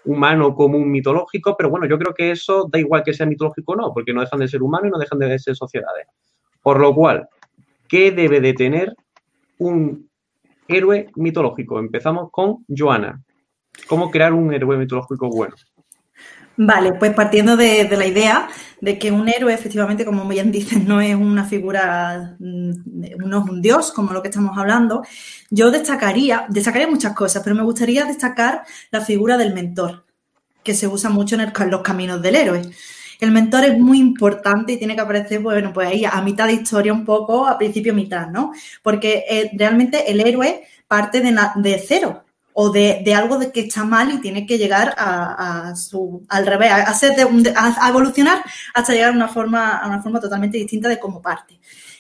humano común mitológico, pero bueno, yo creo que eso da igual que sea mitológico o no, porque no dejan de ser humanos y no dejan de ser sociedades. Por lo cual, ¿qué debe de tener un héroe mitológico? Empezamos con Joana. ¿Cómo crear un héroe mitológico bueno? Vale, pues partiendo de, la idea de que un héroe, efectivamente, como bien dicen, no es una figura, mm, no es un dios, como lo que estamos hablando, yo destacaría, destacaría muchas cosas, pero me gustaría destacar la figura del mentor, que se usa mucho en, los caminos del héroe. El mentor es muy importante y tiene que aparecer, bueno, pues ahí a mitad de historia un poco, a principio mitad, ¿no? Porque eh, realmente el héroe parte de cero, o de, algo de que está mal y tiene que llegar a, su, al revés, a, evolucionar hasta llegar a una, forma, a una forma totalmente distinta de cómo parte.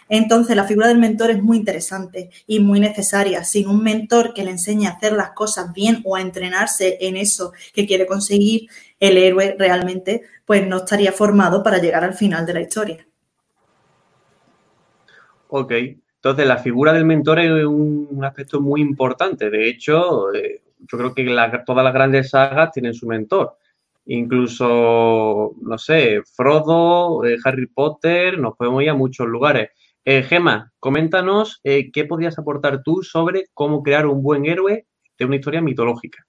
Entonces, la figura del mentor es muy interesante y muy necesaria. Sin un mentor que le enseñe a hacer las cosas bien o a entrenarse en eso que quiere conseguir, el héroe realmente pues no estaría formado para llegar al final de la historia. Ok, entonces, la figura del mentor es un, aspecto muy importante. De hecho, eh, yo creo que todas las grandes sagas tienen su mentor. Incluso, no sé, Frodo, eh, Harry Potter, nos podemos ir a muchos lugares. Eh, Gema, coméntanos qué podrías aportar tú sobre cómo crear un buen héroe de una historia mitológica.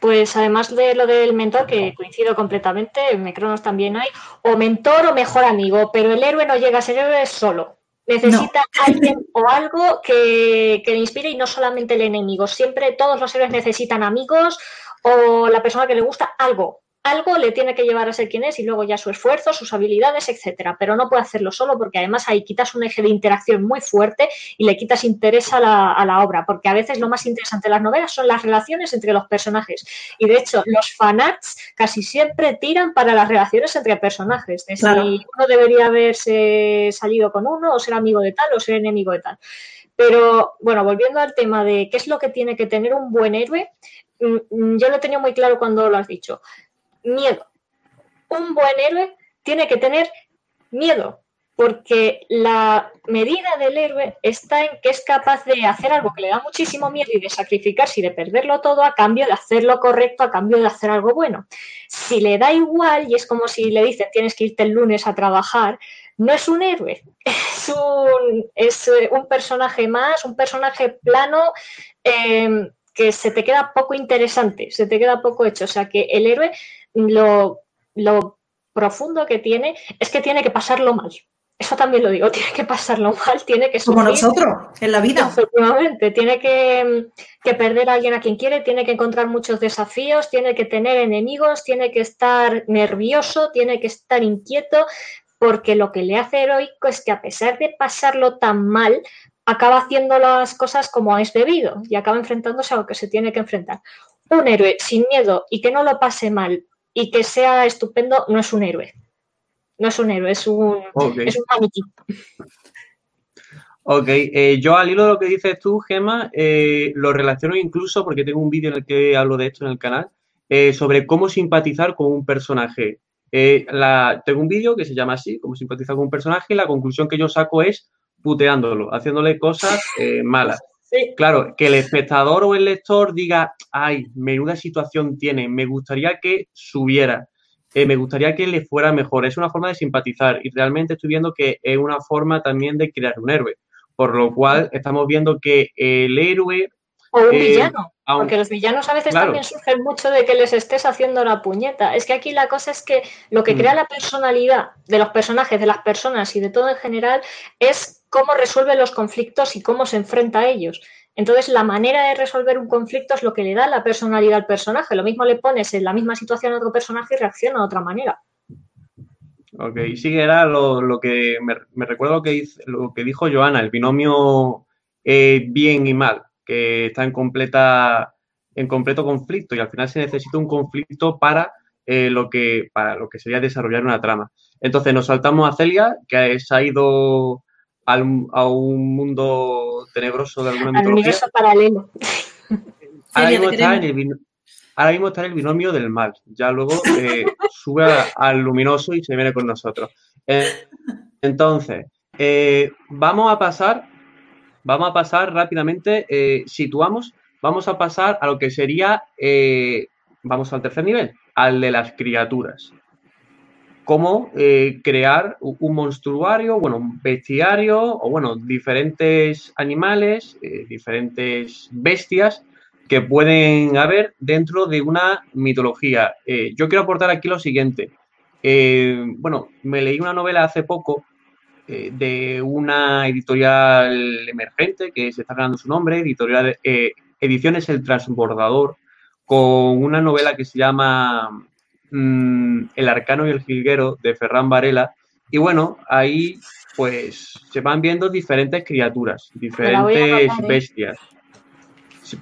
Pues además de lo del mentor, que coincido completamente, en Mecronos también hay, o mentor o mejor amigo, pero el héroe no llega a ser héroe solo. Necesita alguien o algo que, que, le inspire y no solamente el enemigo. Siempre todos los héroes necesitan amigos o la persona que le gusta algo algo le tiene que llevar a ser quien es y luego ya su esfuerzo, sus habilidades, etcétera. Pero no puede hacerlo solo porque además ahí quitas un eje de interacción muy fuerte y le quitas interés a la, obra, porque a veces lo más interesante de las novelas son las relaciones entre los personajes. Y de hecho, los fanarts casi siempre tiran para las relaciones entre personajes, de si uno debería haberse salido con uno o ser amigo de tal o ser enemigo de tal. Pero bueno, volviendo al tema de qué es lo que tiene que tener un buen héroe, mm, mm, yo lo he tenido muy claro cuando lo has dicho miedo. Un buen héroe tiene que tener miedo, porque la medida del héroe está en que es capaz de hacer algo que le da muchísimo miedo y de sacrificarse y de perderlo todo a cambio de hacer lo correcto, a cambio de hacer algo bueno. Si le da igual y es como si le dicen tienes que irte el lunes a trabajar, no es un héroe, es un, es un personaje más, un personaje plano. Eh, que se te queda poco interesante, se te queda poco hecho. O sea que el héroe lo, profundo que tiene es que tiene que pasarlo mal. Eso también lo digo, tiene que pasarlo mal, tiene que sufrir. Como nosotros, en la vida. Efectivamente, tiene que, que, perder a alguien a quien quiere, tiene que encontrar muchos desafíos, tiene que tener enemigos, tiene que estar nervioso, tiene que estar inquieto, porque lo que le hace heroico es que a pesar de pasarlo tan mal, acaba haciendo las cosas como es debido y acaba enfrentándose a lo que se tiene que enfrentar. Un héroe sin miedo y que no lo pase mal y que sea estupendo no es un héroe. No es un héroe, es un, es un Ok, eh, yo al hilo de lo que dices tú, Gema, eh, lo relaciono incluso porque tengo un vídeo en el que hablo de esto en el canal, eh, sobre cómo simpatizar con un personaje. La, tengo un vídeo que se llama así, cómo simpatizar con un personaje, y la conclusión que yo saco es puteándolo, haciéndole cosas malas. Claro, que el espectador o el lector diga, ay, menuda situación tiene, me gustaría que subiera, eh, me gustaría que le fuera mejor. Es una forma de simpatizar y realmente estoy viendo que es una forma también de crear un héroe. Por lo cual estamos viendo que el héroe... O un eh, villano, porque los villanos a veces también surgen mucho de que les estés haciendo la puñeta. Es que aquí la cosa es que lo que mm. crea la personalidad de los personajes, de las personas y de todo en general es cómo resuelve los conflictos y cómo se enfrenta a ellos. Entonces, la manera de resolver un conflicto es lo que le da la personalidad al personaje. Lo mismo le pones en la misma situación a otro personaje y reacciona de otra manera. Ok, sí, era lo, que me, recuerdo lo que, lo que dijo Joana, el binomio eh, bien y mal, que está en completa en completo conflicto y al final se necesita un conflicto para eh, lo que para lo que sería desarrollar una trama. Entonces nos saltamos a Celia, que ha ido a un mundo tenebroso de alguna mitología. universo paralelo. Ahora mismo, está en el ahora mismo está en el binomio del mal. Ya luego eh, sube al luminoso y se viene con nosotros. Eh, entonces, vamos a pasar, vamos a pasar rápidamente, situamos vamos a pasar a lo que sería, eh, vamos al tercer nivel, al de las criaturas. Cómo eh, crear un monstruario, bueno, un bestiario, o bueno, diferentes animales, eh, diferentes bestias que pueden haber dentro de una mitología. yo quiero aportar aquí lo siguiente. bueno, me leí una novela hace poco de una editorial emergente que se está ganando su nombre, editorial Ediciones El Transbordador, con una novela que se llama mm, El Arcano y el Jilguero de Ferran Varela. Y bueno, ahí pues se van viendo diferentes criaturas, diferentes ¿eh? bestias.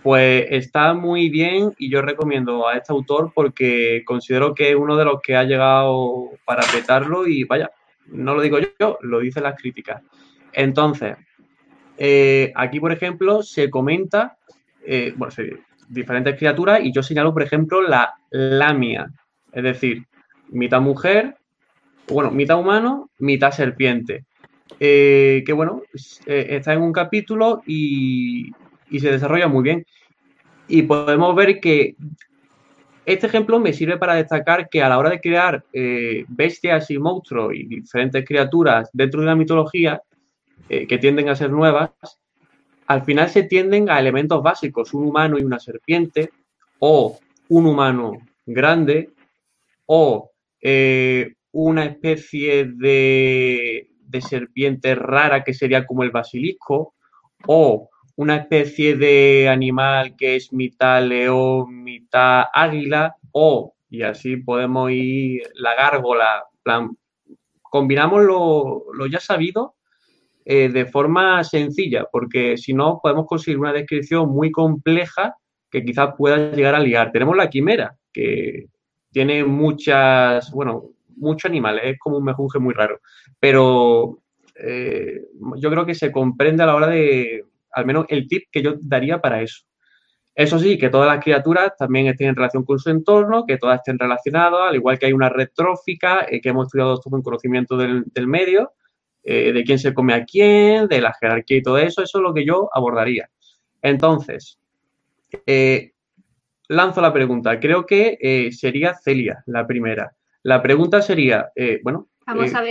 Pues está muy bien y yo recomiendo a este autor porque considero que es uno de los que ha llegado para petarlo y vaya, no lo digo yo, lo dicen las críticas. Entonces, eh, aquí por ejemplo se comenta eh, bueno, diferentes criaturas y yo señalo, por ejemplo, la lamia, es decir, mitad mujer, bueno, mitad humano, mitad serpiente. Eh, que bueno, eh, está en un capítulo y, se desarrolla muy bien. Y podemos ver que este ejemplo me sirve para destacar que a la hora de crear bestias y monstruos y diferentes criaturas dentro de la mitología, que tienden a ser nuevas, al final se tienden a elementos básicos, un humano y una serpiente, o un humano grande, o eh, una especie de, serpiente rara que sería como el basilisco, o una especie de animal que es mitad león, mitad águila, o, y así podemos ir, la gárgola, plan, combinamos lo, lo ya sabido eh, de forma sencilla, porque si no podemos conseguir una descripción muy compleja que quizás pueda llegar a liar. Tenemos la quimera, que tiene muchas, bueno, muchos animales, es como un mejunje muy raro, pero eh, yo creo que se comprende a la hora de, al menos el tip que yo daría para eso. Eso sí, que todas las criaturas también estén en relación con su entorno, que todas estén relacionadas, al igual que hay una red trófica, eh, que hemos estudiado todo en conocimiento del, del medio, eh, de quién se come a quién, de la jerarquía y todo eso, eso es lo que yo abordaría. Entonces, eh, lanzo la pregunta. Creo que eh, sería Celia la primera. La pregunta sería, bueno,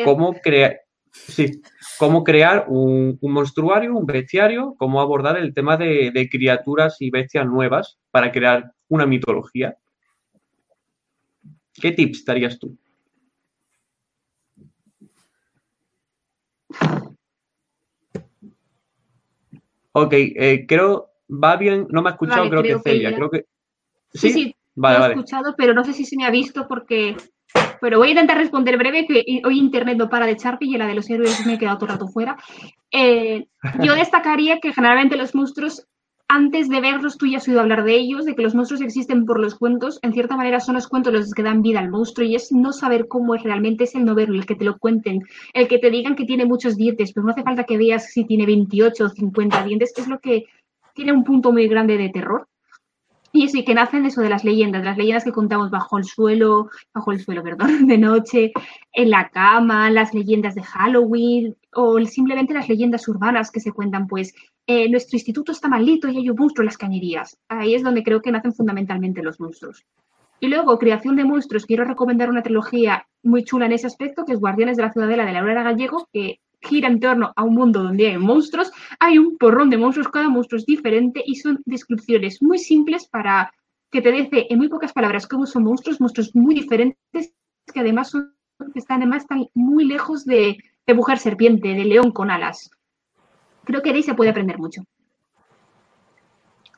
¿cómo crear... Sí, cómo crear un, monstruario, un bestiario, cómo abordar el tema de, de, criaturas y bestias nuevas para crear una mitología. ¿Qué tips darías tú? Ok, eh, creo, va bien, no me ha escuchado, creo, que Celia, creo que... Sí, sí, vale, he escuchado, pero no sé si se me ha visto porque... Pero voy a intentar responder breve, que hoy internet no para de echar y la de los héroes me he quedado todo el rato fuera. Eh, yo destacaría que generalmente los monstruos antes de verlos tú ya has oído hablar de ellos, de que los monstruos existen por los cuentos. En cierta manera son los cuentos los que dan vida al monstruo y es no saber cómo es realmente, es el no verlo, el que te lo cuenten, el que te digan que tiene muchos dientes, pero no hace falta que veas si tiene 28 o 50 dientes, es lo que tiene un punto muy grande de terror. Y sí, que nacen eso de las leyendas, las leyendas que contamos bajo el suelo, bajo el suelo, perdón, de noche, en la cama, las leyendas de Halloween o simplemente las leyendas urbanas que se cuentan, pues eh, nuestro instituto está maldito y hay un monstruo en las cañerías. Ahí es donde creo que nacen fundamentalmente los monstruos. Y luego, creación de monstruos, quiero recomendar una trilogía muy chula en ese aspecto, que es Guardianes de la Ciudadela de Laura Gallego, que gira en torno a un mundo donde hay monstruos. Hay un porrón de monstruos, cada monstruo es diferente y son descripciones muy simples para que te dice en muy pocas palabras cómo son monstruos, monstruos muy diferentes, que además son, están, además están muy lejos de, de mujer serpiente, de león con alas creo que de ahí se puede aprender mucho.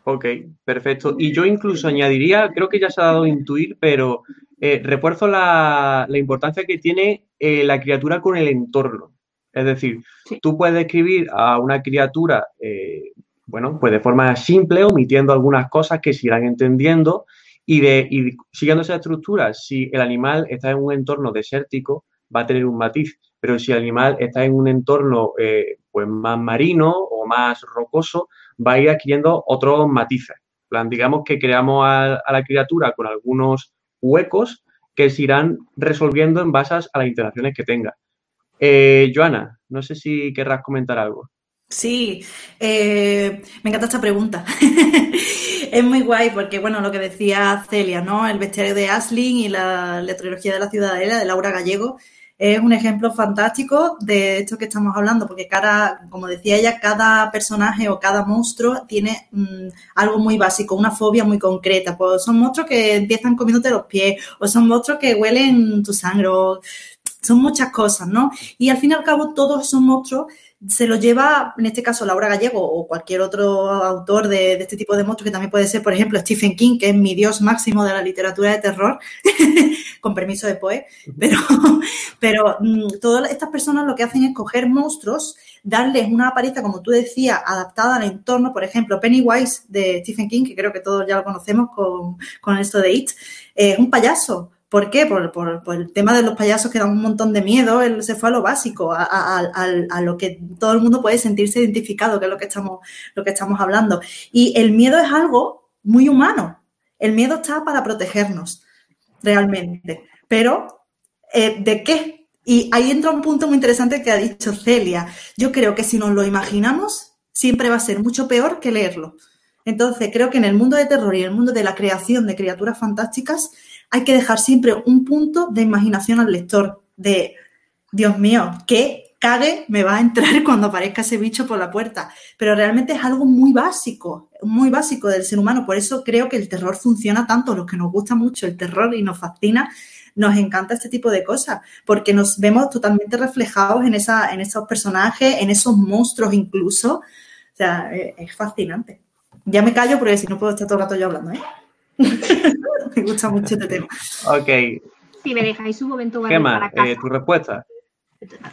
Ok, perfecto. Y yo incluso añadiría, creo que ya se ha dado a intuir, pero eh, refuerzo la, importancia que tiene eh, la criatura con el entorno. Es decir, tú puedes escribir a una criatura, eh, bueno, pues de forma simple, omitiendo algunas cosas que se irán entendiendo y, de, y siguiendo esa estructura, si el animal está en un entorno desértico, va a tener un matiz, pero si el animal está en un entorno pues más marino o más rocoso, va a ir adquiriendo otros matices. plan, digamos que creamos a, la criatura con algunos huecos que se irán resolviendo en base a las interacciones que tenga. Eh, Joana, no sé si querrás comentar algo. Sí, eh, me encanta esta pregunta. es muy guay porque, bueno, lo que decía Celia, ¿no? El bestiario de Asling y la, trilogía de la ciudadela de Laura Gallego es un ejemplo fantástico de esto que estamos hablando, porque cada, como decía ella, cada personaje o cada monstruo tiene mm, algo muy básico, una fobia muy concreta. Pues son monstruos que empiezan comiéndote los pies, o son monstruos que huelen tu sangre, son muchas cosas, ¿no? Y al fin y al cabo, todos esos monstruos se los lleva, en este caso, Laura Gallego o cualquier otro autor de, este tipo de monstruos, que también puede ser, por ejemplo, Stephen King, que es mi dios máximo de la literatura de terror, con permiso de Poe, pero, pero mm, todas estas personas lo que hacen es coger monstruos, darles una apariencia, como tú decías, adaptada al entorno, por ejemplo, Pennywise de Stephen King, que creo que todos ya lo conocemos con, con esto de It, es un payaso, ¿Por qué? Por, el tema de los payasos que dan un montón de miedo, se fue a lo básico, a, lo que todo el mundo puede sentirse identificado, que es lo que, estamos, lo que estamos hablando. Y el miedo es algo muy humano. El miedo está para protegernos, realmente. Pero, eh, ¿de qué? Y ahí entra un punto muy interesante que ha dicho Celia. Yo creo que si nos lo imaginamos, siempre va a ser mucho peor que leerlo. Entonces, creo que en el mundo de terror y el mundo de la creación de criaturas fantásticas, hay que dejar siempre un punto de imaginación al lector, de, Dios mío, qué cague me va a entrar cuando aparezca ese bicho por la puerta. Pero realmente es algo muy básico, muy básico del ser humano. Por eso creo que el terror funciona tanto, los que nos gusta mucho el terror y nos fascina, nos encanta este tipo de cosas, porque nos vemos totalmente reflejados en, esa, en esos personajes, en esos monstruos incluso. O sea, es, fascinante. Ya me callo porque si no puedo estar todo el rato yo hablando, ¿eh? me gusta mucho este tema. Ok. Si me dejáis un momento, ¿Qué más? Eh, ¿Tu respuesta?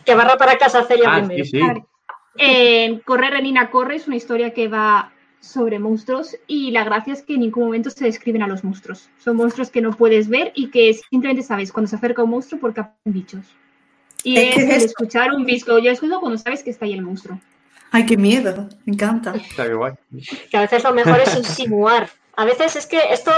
Que barra para casa hace ah, Sí, sí. Eh, Correr Renina Corre es una historia que va sobre monstruos y la gracia es que en ningún momento se describen a los monstruos. Son monstruos que no puedes ver y que simplemente sabes cuando se acerca un monstruo porque aparecen bichos. Y es, el escuchar un disco. Yo escucho cuando sabes que está ahí el monstruo. Ay, qué miedo. Me encanta. Está guay. Que a veces lo mejor es insinuar. A veces es que esto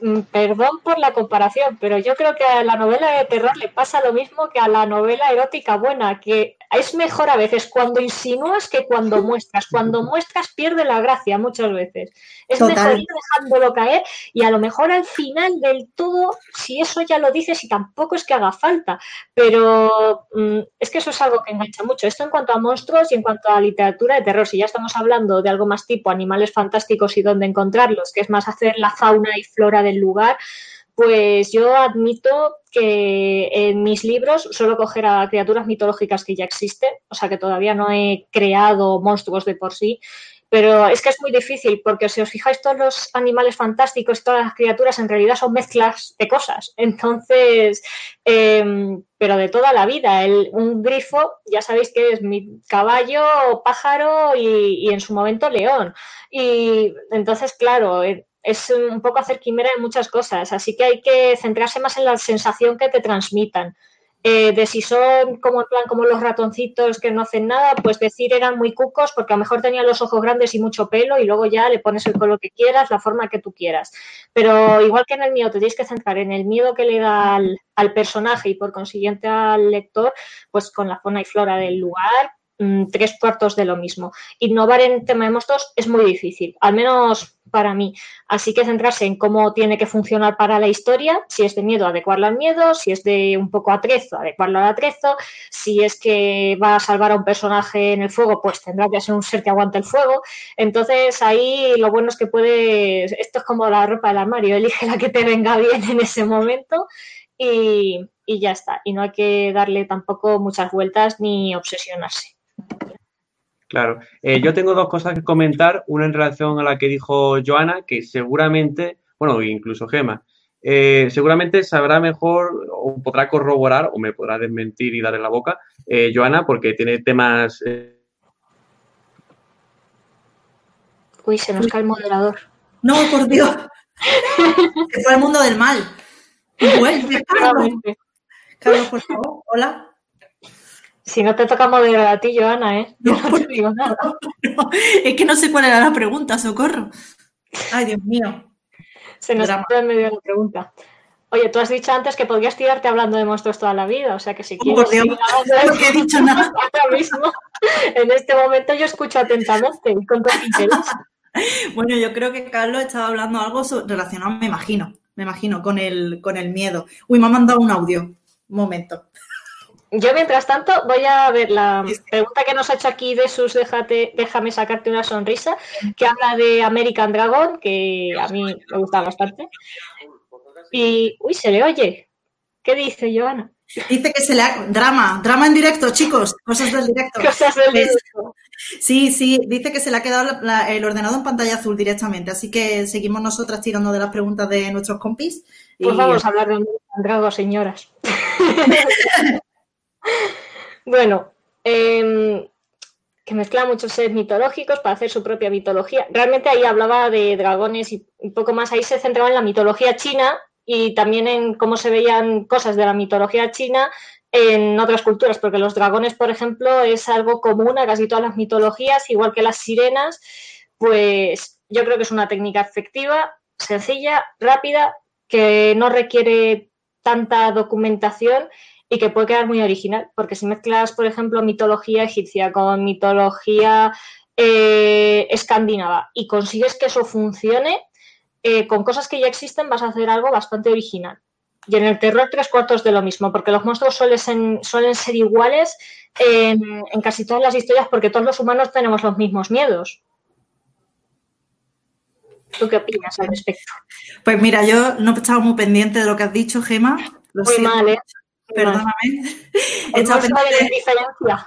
Mm, perdón por la comparación, pero yo creo que a la novela de terror le pasa lo mismo que a la novela erótica buena, que es mejor a veces cuando insinúas que cuando muestras. Cuando muestras pierde la gracia muchas veces. Es mejor ir dejándolo caer y a lo mejor al final del todo, si eso ya lo dices y tampoco es que haga falta, pero mm, es que eso es algo que engancha mucho. Esto en cuanto a monstruos y en cuanto a literatura de terror, si ya estamos hablando de algo más tipo animales fantásticos y dónde encontrarlos, que es más hacer la fauna y flora del lugar, pues yo admito que en mis libros suelo coger a criaturas mitológicas que ya existen, o sea que todavía no he creado monstruos de por sí, pero es que es muy difícil porque si os fijáis todos los animales fantásticos, todas las criaturas en realidad son mezclas de cosas. Entonces, em, pero de toda la vida, el, un grifo ya sabéis que es mi caballo, pájaro y, y en su momento león. Y entonces, claro, es un poco hacer quimera en muchas cosas, así que hay que centrarse más en la sensación que te transmitan. Eh, de si son como plan como los ratoncitos que no hacen nada, pues decir eran muy cucos porque a lo mejor tenían los ojos grandes y mucho pelo y luego ya le pones el color que quieras, la forma que tú quieras. Pero igual que en el mío, te tienes que centrar en el miedo que le da al, al personaje y por consiguiente al lector, pues con la fauna y flora del lugar, Mm, tres cuartos de lo mismo. Innovar en tema de monstruos es muy difícil, al menos para mí. Así que centrarse en cómo tiene que funcionar para la historia, si es de miedo, adecuarlo al miedo, si es de un poco atrezo, adecuarlo al atrezo, si es que va a salvar a un personaje en el fuego, pues tendrá que ser un ser que aguante el fuego. Entonces ahí lo bueno es que puede, esto es como la ropa del armario, elige la que te venga bien en ese momento y ya está. Y no hay que darle tampoco muchas vueltas ni obsesionarse. Claro. Eh, yo tengo dos cosas que comentar. Una en relación a la que dijo Joana, que seguramente, bueno, incluso Gema, eh, seguramente sabrá mejor o podrá corroborar o me podrá desmentir y darle la boca, eh, Joana, porque tiene temas. Uy, se nos cae el moderador. No, por Dios. Se fue al mundo del mal. Vuelve, Carlos. Carlos, por favor. Hola. Si no te toca moderar a ti, Joana, ¿eh? No, no te digo nada. No, es que no sé cuál era la pregunta, socorro. Ay, Dios mío. Se nos ha en medio de la pregunta. Oye, tú has dicho antes que podrías tirarte hablando de monstruos toda la vida, o sea que si Oh, quieres por Dios. No he dicho nada. ahora mismo, en este momento yo escucho atentamente y con todo interés. Bueno, yo creo que Carlos estaba hablando algo relacionado, me imagino, me imagino, con el, con el miedo. Uy, me ha mandado un audio. Un momento. Yo, mientras tanto, voy a ver la pregunta que nos ha hecho aquí de sus déjate, déjame sacarte una sonrisa, que habla de American Dragon, que a mí me gusta bastante. Y, uy, se le oye. ¿Qué dice Joana? Dice que se le ha... Drama, drama en directo, chicos, cosas del directo. Cosas del directo. Sí, sí, dice que se le ha quedado la- la- el ordenador en pantalla azul directamente, así que seguimos nosotras tirando de las preguntas de nuestros compis. y- Pues vamos a hablar de American Dragon, señoras. bueno, em, que mezcla muchos seres mitológicos para hacer su propia mitología. Realmente ahí hablaba de dragones y un poco más. Ahí se centraba en la mitología china y también en cómo se veían cosas de la mitología china en otras culturas, porque los dragones, por ejemplo, es algo común a casi todas las mitologías, igual que las sirenas, pues yo creo que es una técnica efectiva, sencilla, rápida, que no requiere tanta documentación y que puede quedar muy original, porque si mezclas, por ejemplo, mitología egipcia con mitología eh, escandinava y consigues que eso funcione, eh, con cosas que ya existen vas a hacer algo bastante original. Y en el terror tres cuartos de lo mismo, porque los monstruos suelen ser, suelen ser iguales en, en casi todas las historias, porque todos los humanos tenemos los mismos miedos. ¿Tú qué opinas al respecto? Pues mira, yo no estaba muy pendiente de lo que has dicho, Gema. Lo Muy siento, mal, ¿eh? Perdóname. De la pendiente indiferencia.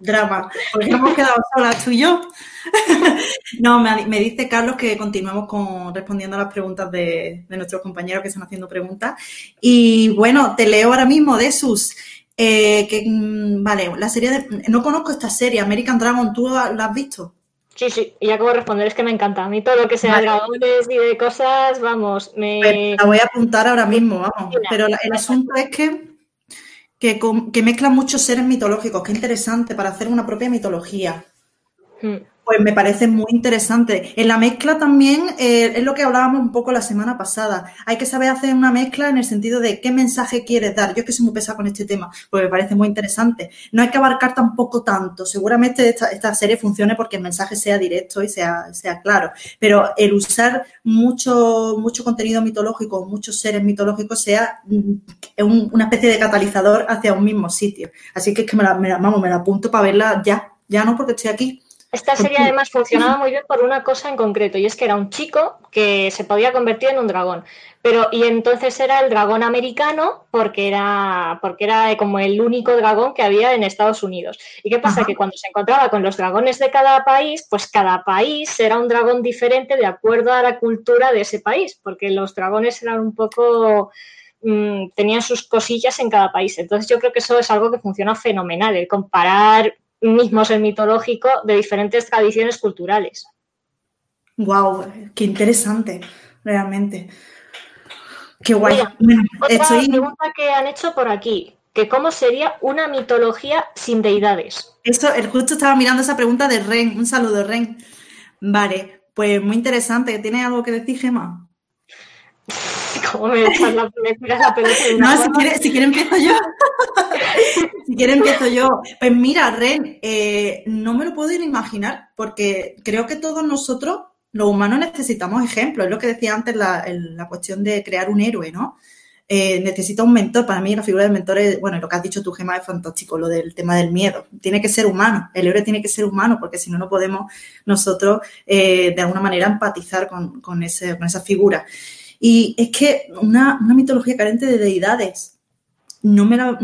drama, porque hemos quedado solas tú y yo. No, me, me dice Carlos que continuemos con, respondiendo a las preguntas de, de nuestros compañeros que están haciendo preguntas. Y bueno, te leo ahora mismo de sus. eh, que, mm, vale, la serie de. No conozco esta serie, American Dragon, ¿tú la has visto? Sí, sí, y acabo de responder, es que me encanta. A mí todo lo que sea Vale. dragones y de cosas, vamos, me... Pues la voy a apuntar ahora mismo, vamos. Pero el asunto es que, que, con- que mezclan muchos seres mitológicos. Qué interesante para hacer una propia mitología. Mm. Pues me parece muy interesante. En la mezcla también eh, es lo que hablábamos un poco la semana pasada. Hay que saber hacer una mezcla en el sentido de qué mensaje quieres dar. Yo es que soy muy pesada con este tema, porque me parece muy interesante. No hay que abarcar tampoco tanto. Seguramente esta, serie funcione porque el mensaje sea directo y sea, claro. Pero el usar mucho, mucho contenido mitológico, muchos seres mitológicos, sea mm, un- una especie de catalizador hacia un mismo sitio. Así que es que me la, me la- vamos, me la apunto para verla ya. Ya no, porque estoy aquí. Esta serie además funcionaba muy bien por una cosa en concreto, y es que era un chico que se podía convertir en un dragón. Pero, y entonces era el dragón americano, porque era, porque era como el único dragón que había en Estados Unidos. ¿Y qué pasa? Ajá. Que cuando se encontraba con los dragones de cada país, pues cada país era un dragón diferente de acuerdo a la cultura de ese país, porque los dragones eran un poco mm, tenían sus cosillas en cada país. Entonces yo creo que eso es algo que funciona fenomenal, el comparar mismos el mitológico de diferentes tradiciones culturales. Wow, qué interesante, realmente. Qué guay. Mira, Bueno, Otra estoy. pregunta que han hecho por aquí, que cómo sería una mitología sin deidades. Esto, el justo estaba mirando esa pregunta de Ren. Un saludo, Ren. Vale, pues muy interesante. ¿Tienes algo que decir, Gemma? ¿Cómo me echas la, me tiras la pelota de una No, si forma? quieres, si quieres empiezo yo. si quieres empiezo yo. Pues mira, Ren, eh, no me lo puedo ni imaginar, porque creo que todos nosotros, los humanos, necesitamos ejemplos. Es lo que decía antes la, cuestión de crear un héroe, ¿no? Eh, necesita un mentor. Para mí, la figura del mentor es, bueno, lo que has dicho tú, Gemma, es fantástico, lo del tema del miedo. Tiene que ser humano. El héroe tiene que ser humano, porque si no, no podemos nosotros, eh, de alguna manera, empatizar con, con, ese, con esa figura. Y es que una, una mitología carente de deidades. no me la,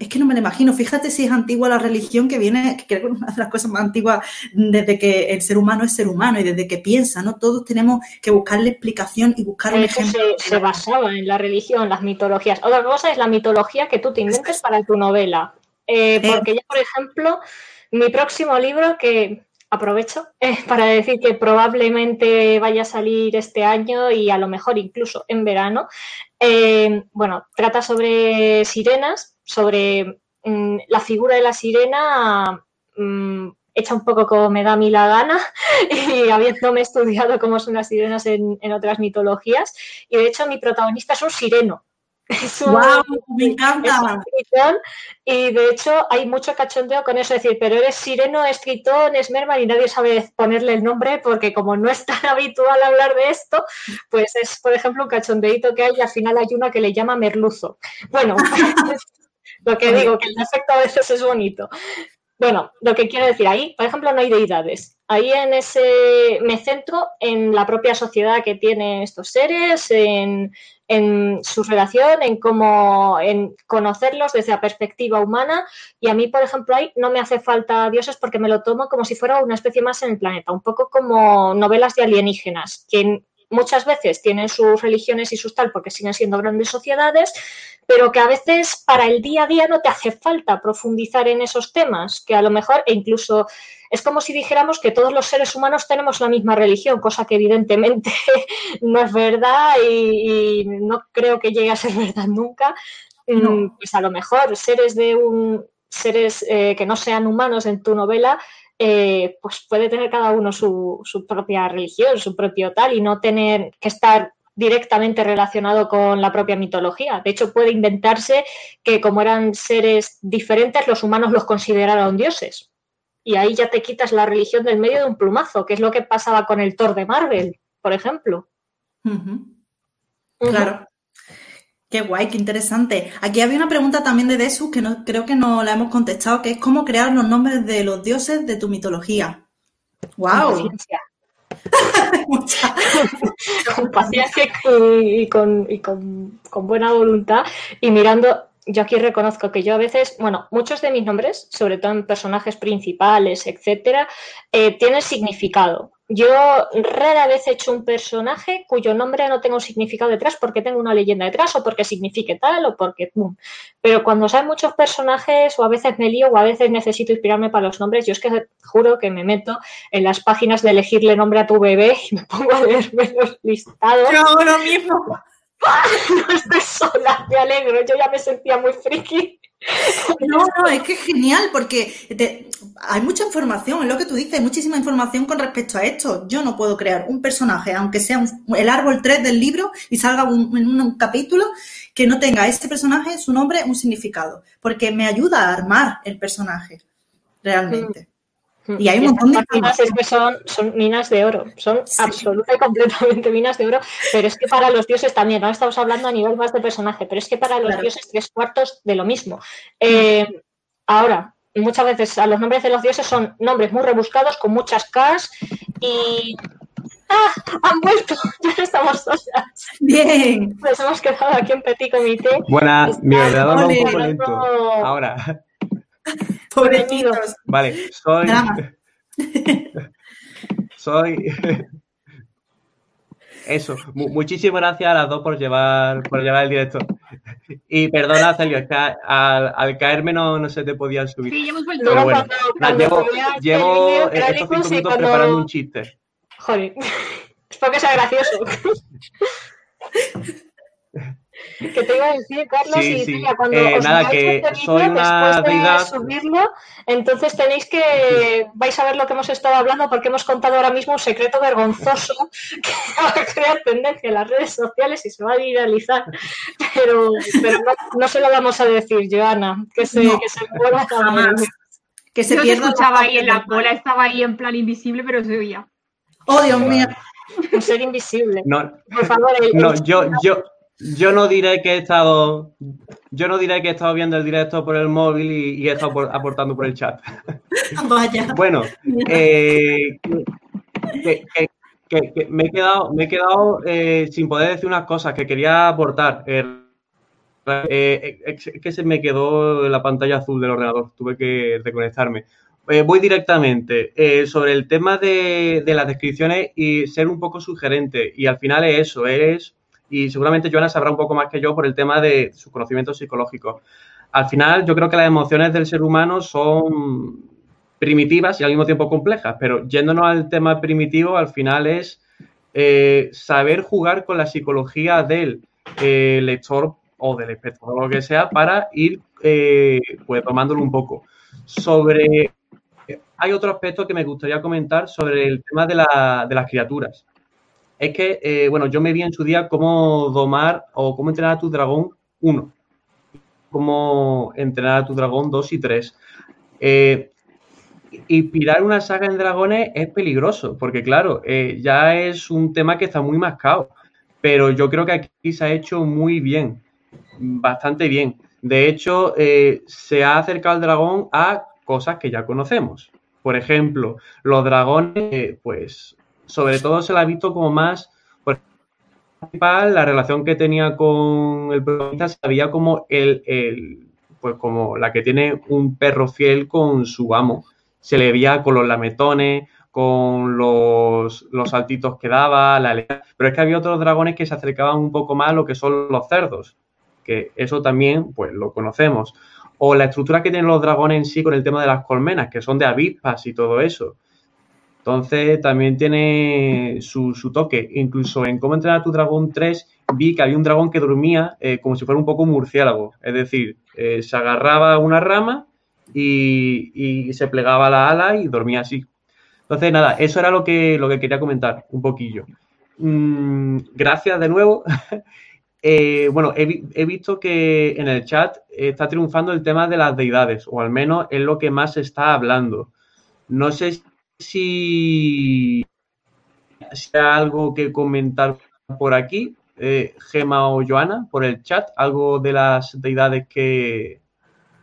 es que no me la imagino. Fíjate si es antigua la religión que viene, que creo que es una de las cosas más antiguas desde que el ser humano es ser humano y desde que piensa, ¿no? Todos tenemos que buscarle explicación y buscar un ejemplo. Se, basaba en la religión, las mitologías. Otra cosa es la mitología que tú te inventes para tu novela. Eh, porque ya, por ejemplo, mi próximo libro, que aprovecho eh, para decir que probablemente vaya a salir este año y a lo mejor incluso en verano. Eh, bueno, trata sobre sirenas, sobre mm, la figura de la sirena mm, hecha un poco como me da a mí la gana y habiéndome estudiado cómo son las sirenas en, en otras mitologías. Y de hecho mi protagonista es un sireno. ¡Wow! Me encanta. y de hecho hay mucho cachondeo con eso, es decir, pero eres sireno, es tritón, es merman y nadie sabe ponerle el nombre porque como no es tan habitual hablar de esto, pues es, por ejemplo, un cachondeito que hay y al final hay una que le llama merluzo. Bueno, lo que digo, que el efecto a veces es bonito. Bueno, lo que quiero decir, ahí, por ejemplo, no hay deidades. Ahí en ese me centro en la propia sociedad que tienen estos seres, en, en su relación, en cómo en conocerlos desde la perspectiva humana. Y a mí, por ejemplo, ahí no me hace falta dioses porque me lo tomo como si fuera una especie más en el planeta, un poco como novelas de alienígenas, que muchas veces tienen sus religiones y sus tal porque siguen siendo grandes sociedades, pero que a veces para el día a día no te hace falta profundizar en esos temas, que a lo mejor e incluso es como si dijéramos que todos los seres humanos tenemos la misma religión, cosa que evidentemente no es verdad y, no creo que llegue a ser verdad nunca. Mm, pues a lo mejor seres de un seres eh, que no sean humanos en tu novela eh, pues puede tener cada uno su, su, propia religión, su propio tal, y no tener que estar directamente relacionado con la propia mitología. De hecho, puede inventarse que como eran seres diferentes, los humanos los consideraron dioses. Y ahí ya te quitas la religión del medio de un plumazo, que es lo que pasaba con el Thor de Marvel, por ejemplo. Claro. Qué guay, qué interesante. Aquí había una pregunta también de Desus que no, creo que no la hemos contestado, que es cómo crear los nombres de los dioses de tu mitología. ¡Wow! con paciencia y, con, con, buena voluntad y mirando yo aquí reconozco que yo a veces, bueno, muchos de mis nombres, sobre todo en personajes principales, etcétera, eh, tienen significado. Yo rara vez he hecho un personaje cuyo nombre no tenga un significado detrás porque tengo una leyenda detrás o porque signifique tal o porque... Pero cuando hay muchos personajes o a veces me lío o a veces necesito inspirarme para los nombres, yo es que juro que me meto en las páginas de elegirle nombre a tu bebé y me pongo a leerme los listados. Yo lo mismo. no estoy sola, me alegro, yo ya me sentía muy friki. No, no, es que es genial porque hay mucha información, es lo que tú dices, muchísima información con respecto a esto. Yo no puedo crear un personaje, aunque sea el árbol 3 del libro y salga en un, capítulo, que no tenga ese personaje, su nombre, un significado, porque me ayuda a armar el personaje, realmente. Mm. Y hay un montón de cosas que son, son minas de oro, son absolutamente y completamente minas de oro, pero es que para los dioses también, no estamos hablando a nivel más de personaje, pero es que para los dioses tres cuartos de lo mismo. Eh, ahora, muchas veces a los nombres de los dioses son nombres muy rebuscados, con muchas Ks y... ¡Ah! ¡Han vuelto! Ya estamos solas. Bien. Nos hemos quedado aquí en Petit Comité. Buena, mi ordenador un poco lento. Ahora. Pobrecitos. Vale, soy. soy. Eso, muchísimas gracias a las dos por llevar, por llevar el directo. Y perdona, Celio, es que al, caerme no, no, se te podía subir. Sí, hemos vuelto. Pero bueno, llevo, llevo estos cinco minutos preparando un chiste. Joder, espero que sea gracioso. Que te iba a decir, Carlos, y cuando eh, os nada, que este soy una de subirlo, entonces tenéis que vais a ver lo que hemos estado hablando porque hemos contado ahora mismo un secreto vergonzoso que va a crear tendencia en las redes sociales y se va a viralizar, pero, pero no, se lo vamos a decir, Joana, que se, que se vuelva a que se pierda escuchaba ahí en la cola, estaba ahí en plan invisible, pero se oía. Oh, Dios mío. Un ser invisible. No, Por favor, no, yo, yo, yo no diré que he estado. Yo no diré que he estado viendo el directo por el móvil y, he estado aportando por el chat. Vaya. bueno, eh, me he quedado, me he quedado eh, sin poder decir unas cosas que quería aportar. Eh, Eh, es que se me quedó la pantalla azul del ordenador, tuve que reconectarme. Eh, voy directamente sobre el tema de, las descripciones y ser un poco sugerente. Y al final es eso, es, y seguramente Joana sabrá un poco más que yo por el tema de sus conocimientos psicológicos. Al final yo creo que las emociones del ser humano son primitivas y al mismo tiempo complejas, pero yéndonos al tema primitivo, al final es saber jugar con la psicología del lector o del espectador lo que sea para ir eh, pues tomándolo un poco. Sobre, hay otro aspecto que me gustaría comentar sobre el tema de, las criaturas. Es que, eh, bueno, yo me vi en su día cómo domar o cómo entrenar a tu dragón 1, cómo entrenar a tu dragón 2 y 3. Eh, inspirar una saga en dragones es peligroso, porque claro, eh, ya es un tema que está muy mascado, pero yo creo que aquí se ha hecho muy bien bastante bien. De hecho, eh, se ha acercado el dragón a cosas que ya conocemos. Por ejemplo, los dragones, pues, sobre todo se la ha visto como más, pues, la relación que tenía con el protagonista se veía como el, pues como la que tiene un perro fiel con su amo. Se le veía con los lametones, con los, los saltitos que daba, la pero es que había otros dragones que se acercaban un poco más a lo que son los cerdos que eso también pues lo conocemos. O la estructura que tienen los dragones en sí con el tema de las colmenas, que son de avispas y todo eso. Entonces también tiene su, toque. Incluso en Cómo entrenar a tu dragón 3 vi que había un dragón que dormía eh, como si fuera un poco murciélago. Es decir, eh, se agarraba a una rama y, se plegaba la ala y dormía así. Entonces, nada, eso era lo que, lo que quería comentar un poquillo. Mm, gracias de nuevo. Eh, bueno, he, visto que en el chat está triunfando el tema de las deidades, o al menos es lo que más se está hablando. No sé si, hay algo que comentar por aquí, eh, Gema o Joana, por el chat, algo de las deidades que,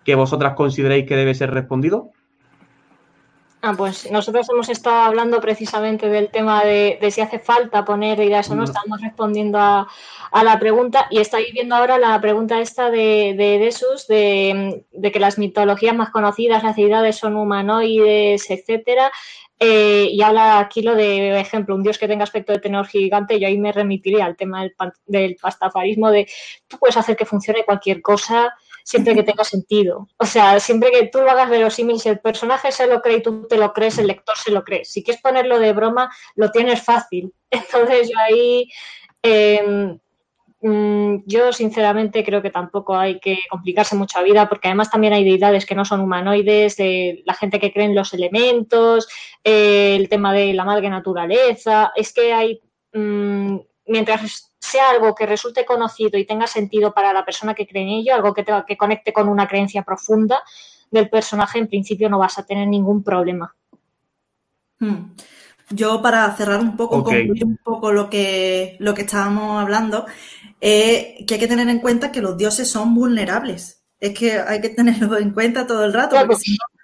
que vosotras consideréis que debe ser respondido. Ah, pues nosotros hemos estado hablando precisamente del tema de, si hace falta poner ideas o no, estamos respondiendo a, la pregunta y estáis viendo ahora la pregunta esta de, de Desus, de, que las mitologías más conocidas, las ciudades son humanoides, etcétera, eh, y habla aquí lo de ejemplo, un dios que tenga aspecto de tenor gigante, yo ahí me remitiría al tema del, del pastafarismo de tú puedes hacer que funcione cualquier cosa siempre que tenga sentido. O sea, siempre que tú lo hagas verosímil, si el personaje se lo cree y tú te lo crees, el lector se lo cree. Si quieres ponerlo de broma, lo tienes fácil. Entonces yo ahí... Em, mm, yo sinceramente creo que tampoco hay que complicarse mucho la vida porque además también hay deidades que no son humanoides, la gente que cree en los elementos, eh, el tema de la madre naturaleza, es que hay, mm, mientras sea algo que resulte conocido y tenga sentido para la persona que cree en ello, algo que, que conecte con una creencia profunda del personaje, en principio no vas a tener ningún problema. Hmm. Yo, para cerrar un poco, concluir un poco lo que, lo que estábamos hablando, que hay que tener en cuenta que los dioses son vulnerables. Es que hay que tenerlo en cuenta todo el rato, porque si no,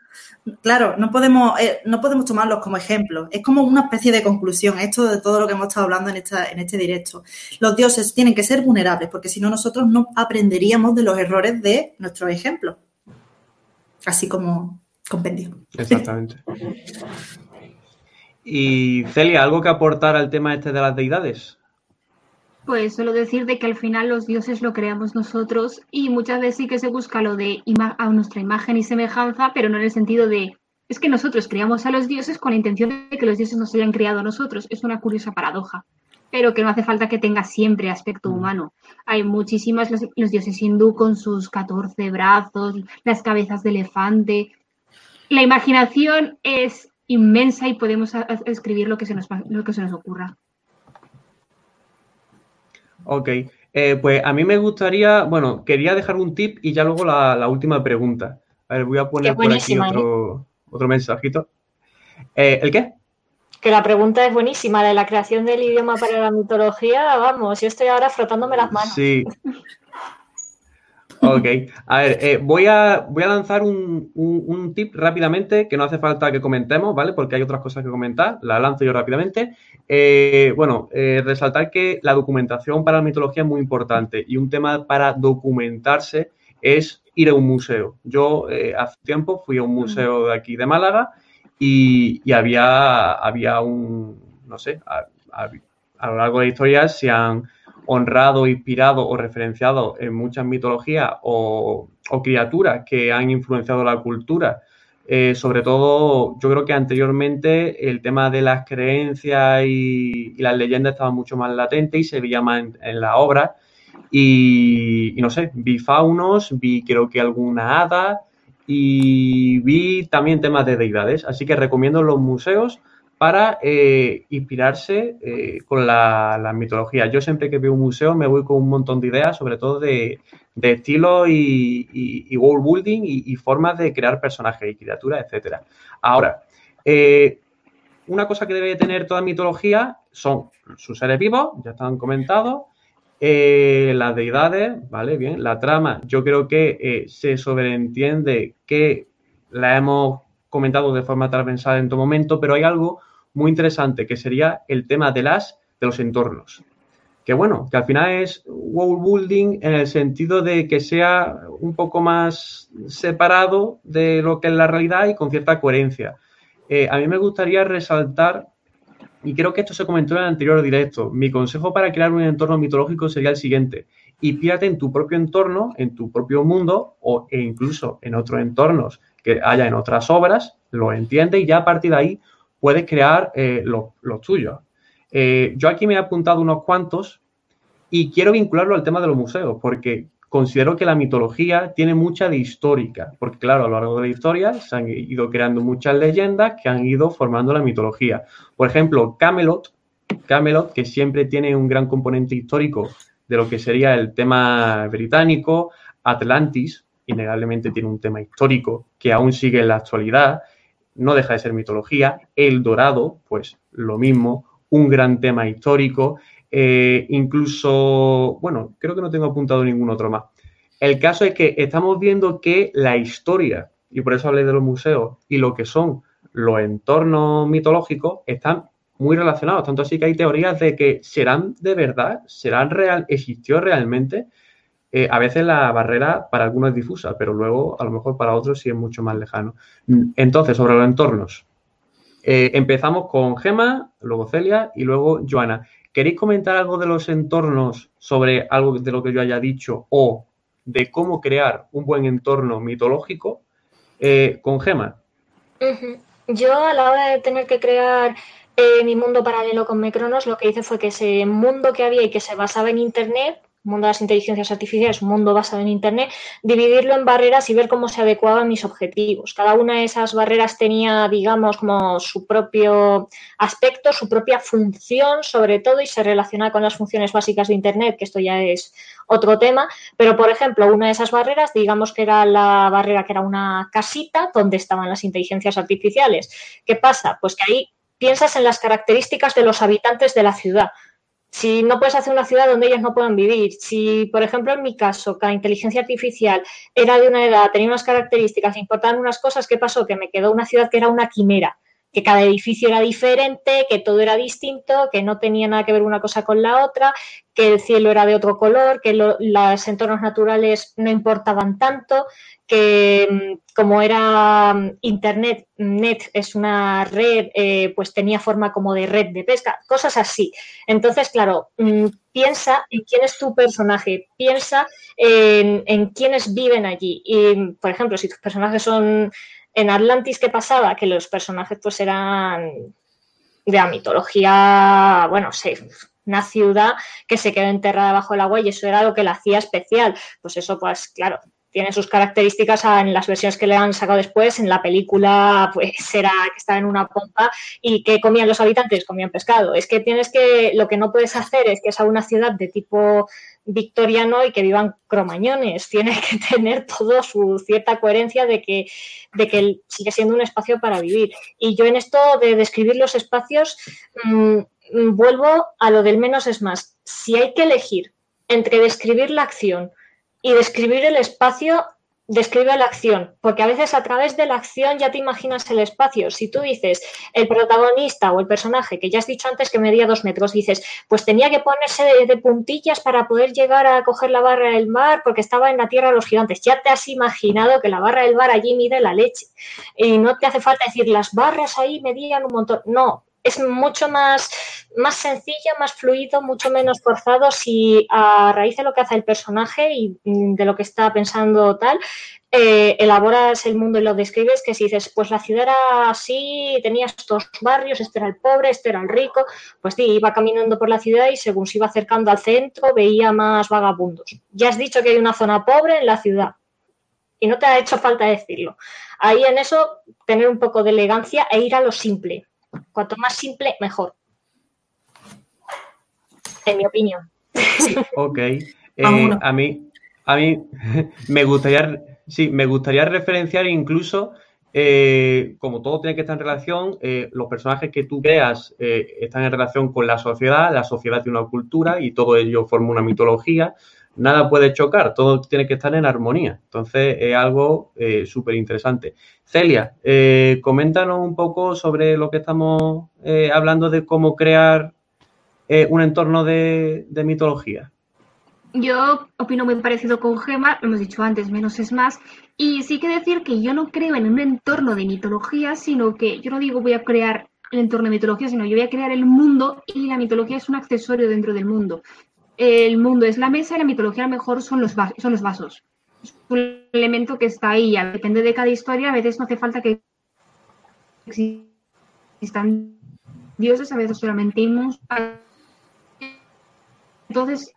Claro, no podemos, eh, no podemos tomarlos como ejemplo. Es como una especie de conclusión, esto de todo lo que hemos estado hablando en, esta, en este directo. Los dioses tienen que ser vulnerables, porque si no, nosotros no aprenderíamos de los errores de nuestros ejemplos. Así como compendio. Exactamente. y Celia, ¿algo que aportar al tema este de las deidades? Pues solo decir de que al final los dioses lo creamos nosotros y muchas veces sí que se busca lo de a nuestra imagen y semejanza, pero no en el sentido de es que nosotros creamos a los dioses con la intención de que los dioses nos hayan creado a nosotros. Es una curiosa paradoja, pero que no hace falta que tenga siempre aspecto mm. humano. Hay muchísimas, los, dioses hindú con sus 14 brazos, las cabezas de elefante. La imaginación es inmensa y podemos escribir lo que se nos, lo que se nos ocurra. Ok, eh, pues a mí me gustaría, bueno, quería dejar un tip y ya luego la, última pregunta. A ver, voy a poner por aquí ¿eh? otro, otro mensajito. Eh, ¿El qué? Que la pregunta es buenísima, la de la creación del idioma para la mitología, vamos, yo estoy ahora frotándome las manos. Sí. Ok, a ver, eh, voy, a, voy a lanzar un, un, tip rápidamente que no hace falta que comentemos, ¿vale? Porque hay otras cosas que comentar, la lanzo yo rápidamente. Eh, bueno, eh, resaltar que la documentación para la mitología es muy importante y un tema para documentarse es ir a un museo. Yo hace tiempo fui a un museo de aquí de Málaga y, y había, había un, no sé, a, a, lo largo de la historia se han honrado, inspirado o referenciado en muchas mitologías o, criaturas que han influenciado la cultura. Eh, sobre todo, yo creo que anteriormente el tema de las creencias y, las leyendas estaba mucho más latente y se veía más en, la obra. Y, y, no sé, vi faunos, vi creo que alguna hada y vi también temas de deidades. Así que recomiendo los museos para eh, inspirarse eh, con la, mitología. Yo siempre que veo un museo me voy con un montón de ideas, sobre todo de, estilo y, world building y, formas de crear personajes y criaturas, etc. Ahora, eh, una cosa que debe tener toda mitología son sus seres vivos, ya están comentados, las deidades, ¿vale? Bien, la trama, yo creo que se sobreentiende que la hemos comentado de forma transversal en todo momento, pero hay algo muy interesante, que sería el tema de las de los entornos. Que bueno, que al final es world building en el sentido de que sea un poco más separado de lo que es la realidad y con cierta coherencia. Eh, a mí me gustaría resaltar, y creo que esto se comentó en el anterior directo, mi consejo para crear un entorno mitológico sería el siguiente. Y pídate en tu propio entorno, en tu propio mundo o, e incluso en otros entornos que haya en otras obras, lo entiende y ya a partir de ahí puedes crear eh, los, tuyos. Eh, yo aquí me he apuntado unos cuantos y quiero vincularlo al tema de los museos, porque considero que la mitología tiene mucha de histórica, porque claro, a lo largo de la historia se han ido creando muchas leyendas que han ido formando la mitología. Por ejemplo, Camelot, Camelot, que siempre tiene un gran componente histórico de lo que sería el tema británico, Atlantis, innegablemente tiene un tema histórico que aún sigue en la actualidad, no deja de ser mitología. El Dorado, pues lo mismo, un gran tema histórico. Eh, incluso, bueno, creo que no tengo apuntado ningún otro más. El caso es que estamos viendo que la historia, y por eso hablé de los museos, y lo que son los entornos mitológicos están muy relacionados, tanto así que hay teorías de que serán de verdad, serán real, existió realmente, eh, a veces la barrera para algunos es difusa, pero luego a lo mejor para otros sí es mucho más lejano. Entonces, sobre los entornos. Eh, empezamos con Gema, luego Celia y luego Joana. ¿Queréis comentar algo de los entornos sobre algo de lo que yo haya dicho o de cómo crear un buen entorno mitológico eh, con Gema? Yo a la hora de tener que crear mi mundo paralelo con Mecronos, lo que hice fue que ese mundo que había y que se basaba en Internet, mundo de las inteligencias artificiales, un mundo basado en Internet, dividirlo en barreras y ver cómo se adecuaban mis objetivos. Cada una de esas barreras tenía, digamos, como su propio aspecto, su propia función, sobre todo, y se relaciona con las funciones básicas de Internet, que esto ya es otro tema. Pero, por ejemplo, una de esas barreras, digamos que era la barrera que era una casita donde estaban las inteligencias artificiales. ¿Qué pasa? Pues que ahí piensas en las características de los habitantes de la ciudad si no puedes hacer una ciudad donde ellos no puedan vivir, si, por ejemplo, en mi caso, la inteligencia artificial era de una edad, tenía unas características, importaban unas cosas, ¿qué pasó? Que me quedó una ciudad que era una quimera, que cada edificio era diferente, que todo era distinto, que no tenía nada que ver una cosa con la otra, que el cielo era de otro color, que los entornos naturales no importaban tanto, que mm, como era mm, Internet, Net es una red, eh, pues tenía forma como de red de pesca, cosas así. Entonces, claro, mm, piensa en quién es tu personaje, piensa en, en quiénes viven allí. Y, por ejemplo, si tus personajes son en Atlantis, ¿qué pasaba? Que los personajes pues eran de la mitología, bueno, sí, una ciudad que se quedó enterrada bajo el agua y eso era lo que la hacía especial. Pues eso, pues claro, tiene sus características en las versiones que le han sacado después. En la película, pues era que estaba en una pompa y que comían los habitantes, comían pescado. Es que tienes que, lo que no puedes hacer es que es a una ciudad de tipo victoriano y que vivan cromañones. Tiene que tener todo su cierta coherencia de que, de que sigue siendo un espacio para vivir. Y yo en esto de describir los espacios, mm, vuelvo a lo del menos es más. Si hay que elegir entre describir la acción y describir el espacio describe la acción, porque a veces a través de la acción ya te imaginas el espacio. Si tú dices el protagonista o el personaje, que ya has dicho antes que medía dos metros, dices, pues tenía que ponerse de, puntillas para poder llegar a coger la barra del mar porque estaba en la tierra de los gigantes. Ya te has imaginado que la barra del mar allí mide la leche. Y no te hace falta decir, las barras ahí medían un montón. No, es mucho más, más sencillo, más fluido, mucho menos forzado si a raíz de lo que hace el personaje y de lo que está pensando tal, eh, elaboras el mundo y lo describes, que si dices, pues la ciudad era así, tenía estos barrios, este era el pobre, este era el rico, pues sí, iba caminando por la ciudad y según se iba acercando al centro veía más vagabundos. Ya has dicho que hay una zona pobre en la ciudad y no te ha hecho falta decirlo. Ahí en eso, tener un poco de elegancia e ir a lo simple. Cuanto más simple, mejor. En mi opinión. Ok. Eh, a mí, a mí me gustaría, sí, me gustaría referenciar incluso, eh, como todo tiene que estar en relación, eh, los personajes que tú veas están en relación con la sociedad, la sociedad tiene una cultura y todo ello forma una mitología nada puede chocar, todo tiene que estar en armonía. Entonces es algo eh, súper interesante. Celia, eh, coméntanos un poco sobre lo que estamos eh, hablando de cómo crear un entorno de, mitología. Yo opino muy parecido con Gema, lo hemos dicho antes, menos es más. Y sí que decir que yo no creo en un entorno de mitología, sino que yo no digo voy a crear el entorno de mitología, sino yo voy a crear el mundo y la mitología es un accesorio dentro del mundo el mundo es la mesa y la mitología a lo mejor son los, son los vasos. Es un elemento que está ahí, depende de cada historia, a veces no hace falta que existan dioses, a veces solamente himnos. Entonces,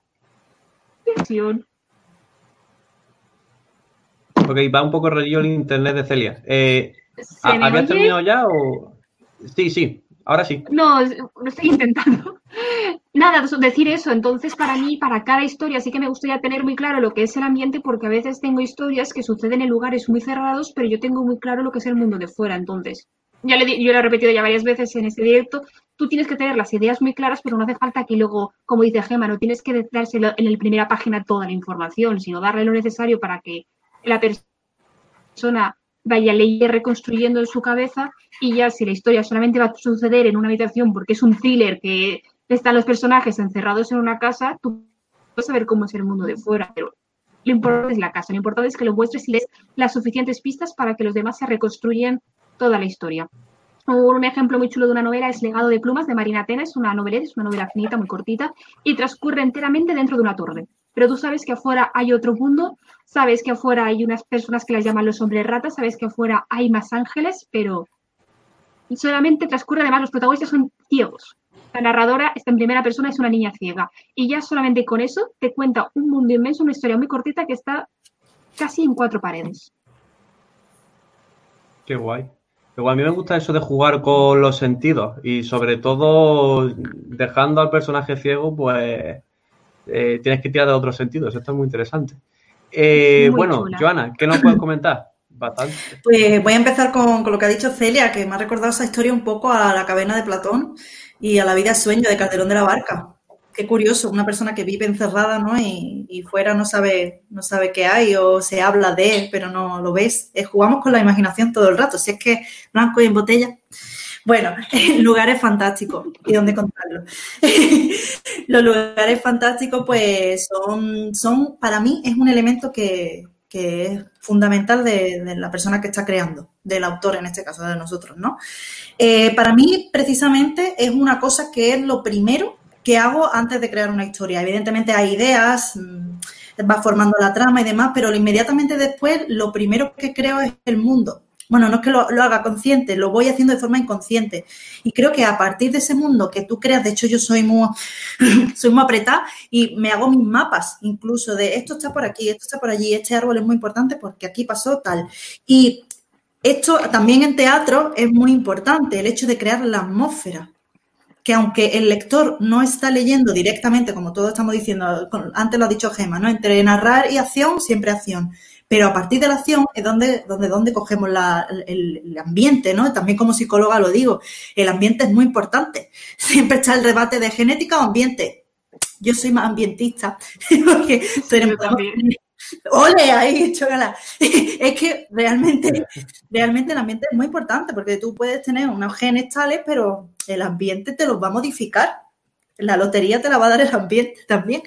Ok, va un poco rollo el internet de Celia. Eh, ¿Habías terminado ya o...? Sí, sí, ahora sí. No, lo estoy intentando. Nada, decir eso. Entonces, para mí, para cada historia, sí que me gustaría tener muy claro lo que es el ambiente, porque a veces tengo historias que suceden en lugares muy cerrados, pero yo tengo muy claro lo que es el mundo de fuera. Entonces, ya le, yo lo he repetido ya varias veces en este directo, tú tienes que tener las ideas muy claras, pero no hace falta que luego, como dice Gema, no tienes que dárselo en la primera página toda la información, sino darle lo necesario para que la persona vaya leyendo reconstruyendo en su cabeza y ya si la historia solamente va a suceder en una habitación porque es un thriller que están los personajes encerrados en una casa, tú puedes saber cómo es el mundo de fuera, pero lo importante es la casa, lo importante es que lo muestres y les las suficientes pistas para que los demás se reconstruyan toda la historia. Un ejemplo muy chulo de una novela es Legado de Plumas de Marina Tena, es una novela, es una novela finita, muy cortita, y transcurre enteramente dentro de una torre. Pero tú sabes que afuera hay otro mundo, sabes que afuera hay unas personas que las llaman los hombres ratas, sabes que afuera hay más ángeles, pero solamente transcurre, además los protagonistas son ciegos, la narradora está en primera persona, es una niña ciega. Y ya solamente con eso te cuenta un mundo inmenso, una historia muy cortita que está casi en cuatro paredes. Qué guay. Qué A mí me gusta eso de jugar con los sentidos y sobre todo dejando al personaje ciego, pues eh, tienes que tirar de otros sentidos. Esto es muy interesante. Eh, bueno, Joana, ¿qué nos puedes comentar? Bastante. Pues voy a empezar con, con, lo que ha dicho Celia, que me ha recordado esa historia un poco a la cadena de Platón y a la vida sueño de Calderón de la Barca. Qué curioso, una persona que vive encerrada, ¿no? Y, fuera no sabe, no sabe qué hay o se habla de, pero no lo ves. Eh, jugamos con la imaginación todo el rato. Si es que blanco y en botella. Bueno, lugares fantásticos. ¿Y dónde contarlo? Los lugares fantásticos, pues, son, son, para mí, es un elemento que, que es fundamental de, la persona que está creando, del autor en este caso, de nosotros, ¿no? Eh, para mí, precisamente, es una cosa que es lo primero que hago antes de crear una historia. Evidentemente hay ideas, mm, va formando la trama y demás, pero inmediatamente después lo primero que creo es el mundo. Bueno, no es que lo, haga consciente, lo voy haciendo de forma inconsciente. Y creo que a partir de ese mundo que tú creas, de hecho yo soy muy, soy muy apretada y me hago mis mapas incluso de esto está por aquí, esto está por allí, este árbol es muy importante porque aquí pasó tal. Y esto también en teatro es muy importante, el hecho de crear la atmósfera que aunque el lector no está leyendo directamente, como todos estamos diciendo, antes lo ha dicho Gema, ¿no? Entre narrar y acción, siempre acción. Pero a partir de la acción es donde, donde, donde cogemos el, ambiente, ¿no? También como psicóloga lo digo, el ambiente es muy importante. Siempre está el debate de genética o ambiente. Yo soy más ambientista, porque Ole, ahí, chócala. Es que realmente, realmente el ambiente es muy importante porque tú puedes tener unos genes tales, pero el ambiente te los va a modificar. La lotería te la va a dar el ambiente también.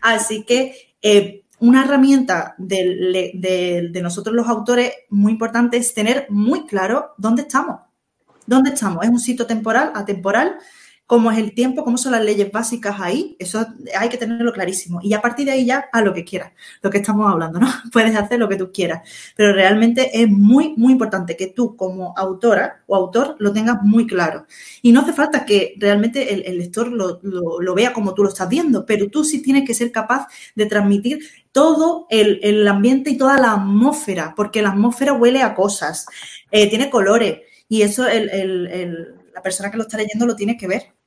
Así que eh, una herramienta de, nosotros los autores muy importante es tener muy claro dónde estamos. ¿Dónde estamos? ¿Es un sitio temporal, atemporal? Cómo es el tiempo, cómo son las leyes básicas ahí, eso hay que tenerlo clarísimo. Y a partir de ahí ya a lo que quieras, lo que estamos hablando, ¿no? Puedes hacer lo que tú quieras, pero realmente es muy, muy importante que tú como autora o autor lo tengas muy claro. Y no hace falta que realmente el, lector lo, vea como tú lo estás viendo, pero tú sí tienes que ser capaz de transmitir todo el, ambiente y toda la atmósfera, porque la atmósfera huele a cosas, eh, tiene colores. Y eso la persona que lo está leyendo lo tiene que ver.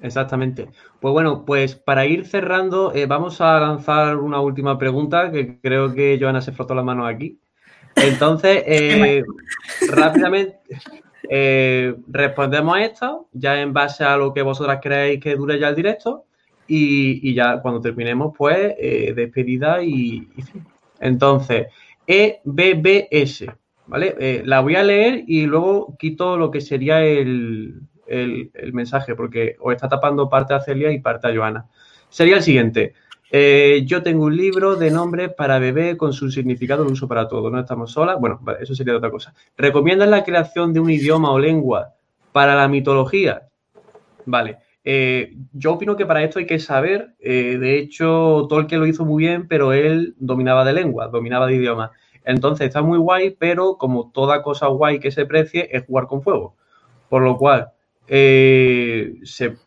Exactamente. Pues bueno, pues para ir cerrando, eh, vamos a lanzar una última pregunta que creo que Joana se frotó la mano aquí. Entonces, eh, rápidamente eh, respondemos a esto, ya en base a lo que vosotras creéis que dure ya el directo, y, ya cuando terminemos, pues despedida y, y, fin. Entonces, EBBS, ¿vale? la voy a leer y luego quito lo que sería el, el, mensaje, porque os está tapando parte a Celia y parte a Joana. Sería el siguiente. Eh, yo tengo un libro de nombres para bebé con su significado de uso para todo. No estamos solas. Bueno, eso sería otra cosa. ¿Recomiendan la creación de un idioma o lengua para la mitología? Vale. Eh, yo opino que para esto hay que saber. Eh, de hecho, Tolkien lo hizo muy bien, pero él dominaba de lengua, dominaba de idioma. Entonces está muy guay, pero como toda cosa guay que se precie es jugar con fuego. Por lo cual, eh,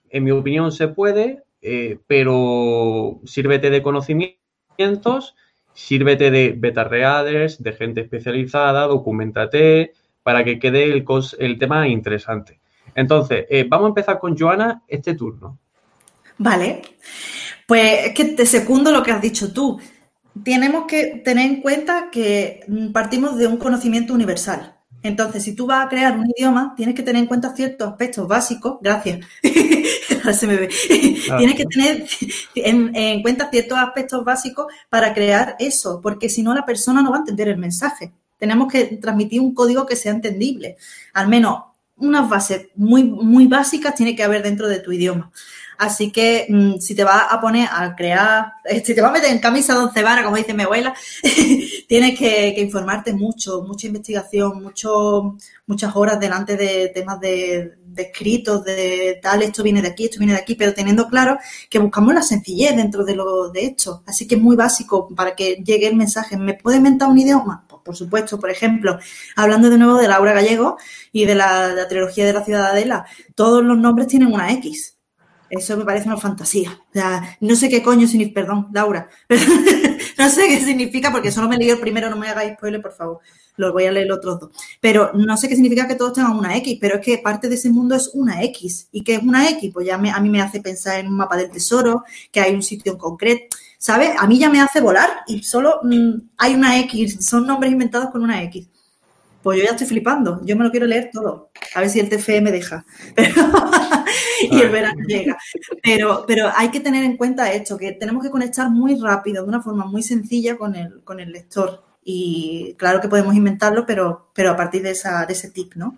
en mi opinión se puede, eh, pero sírvete de conocimientos, sírvete de beta readers, de gente especializada, documentate para que quede el, tema interesante. Entonces, eh, vamos a empezar con Joana este turno. Vale, pues es que te segundo lo que has dicho tú. Tenemos que tener en cuenta que partimos de un conocimiento universal. Entonces, si tú vas a crear un idioma, tienes que tener en cuenta ciertos aspectos básicos. Gracias. se me ve. tienes que tener en, cuenta ciertos aspectos básicos para crear eso, porque si no, la persona no va a entender el mensaje. Tenemos que transmitir un código que sea entendible. Al menos unas bases muy, muy básicas tiene que haber dentro de tu idioma. Así que mm, si te vas a poner a crear, si te vas a meter en camisa de once como dice mi abuela, tienes que, informarte mucho, mucha investigación, mucho, muchas horas delante de temas de, de, escritos, de tal, esto viene de aquí, esto viene de aquí, pero teniendo claro que buscamos la sencillez dentro de, lo, de esto. Así que es muy básico para que llegue el mensaje. ¿Me puede inventar un idioma? Pues por supuesto, por ejemplo, hablando de nuevo de Laura Gallego y de la, de la trilogía de la Ciudadela, todos los nombres tienen una X. Eso me parece una fantasía. O sea, no sé qué coño significa, perdón, Laura. no sé qué significa porque solo me leí el primero, no me hagáis spoiler, por favor. Lo voy a leer los otros dos. Pero no sé qué significa que todos tengan una X, pero es que parte de ese mundo es una X. ¿Y qué es una X? Pues ya a mí me hace pensar en un mapa del tesoro, que hay un sitio en concreto. ¿Sabes? A mí ya me hace volar y solo mm, hay una X, son nombres inventados con una X. Pues yo ya estoy flipando, yo me lo quiero leer todo. A ver si el TFE me deja. y el verano llega. Pero, pero hay que tener en cuenta esto, que tenemos que conectar muy rápido, de una forma muy sencilla con el, con el lector. Y claro que podemos inventarlo, pero, pero a partir de, esa, de ese tip, ¿no?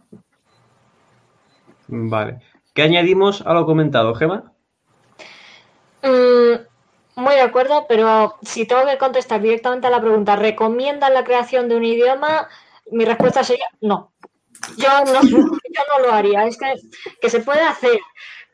Vale. ¿Qué añadimos a lo comentado, Gema? Mm, muy de acuerdo, pero si tengo que contestar directamente a la pregunta, ¿recomiendan la creación de un idioma? Mi respuesta sería no. Yo no, lo haría. Es que, que se puede hacer,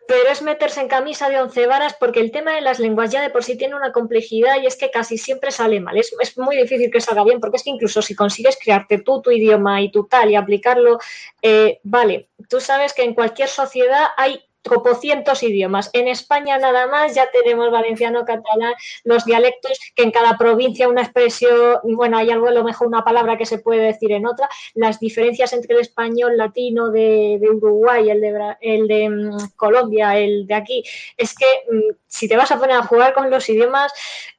pero es meterse en camisa de once varas porque el tema de las lenguas ya de por sí tiene una complejidad y es que casi siempre sale mal. Es, es, muy difícil que salga bien porque es que incluso si consigues crearte tú tu idioma y tu tal y aplicarlo, eh, vale, tú sabes que en cualquier sociedad hay cientos idiomas. En España nada más ya tenemos valenciano, catalán, los dialectos, que en cada provincia una expresión, bueno, hay algo a lo mejor una palabra que se puede decir en otra, las diferencias entre el español latino de, Uruguay, el de, el de mm, Colombia, el de aquí, es que mm, si te vas a poner a jugar con los idiomas,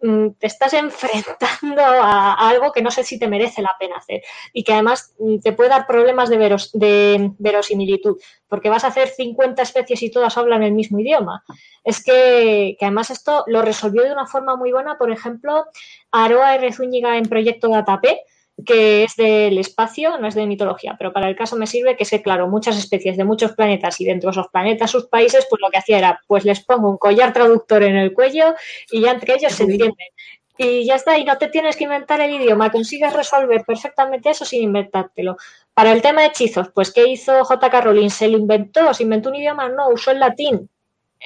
mm, te estás enfrentando a, algo que no sé si te merece la pena hacer y que además te puede dar problemas de verosimilitud, porque vas a hacer 50 especies y todas hablan el mismo idioma. Es que, además esto lo resolvió de una forma muy buena, por ejemplo, Aroa R. Zúñiga en Proyecto Datape, que es del espacio, no es de mitología, pero para el caso me sirve que sé, claro, muchas especies de muchos planetas y dentro de esos planetas, sus países, pues lo que hacía era, pues les pongo un collar traductor en el cuello y ya entre ellos se entienden. Y ya está, y no te tienes que inventar el idioma, consigues resolver perfectamente eso sin inventártelo. Para el tema de hechizos, pues ¿qué hizo J.K. Rowling? ¿Se lo inventó? ¿Se inventó un idioma? No, usó el latín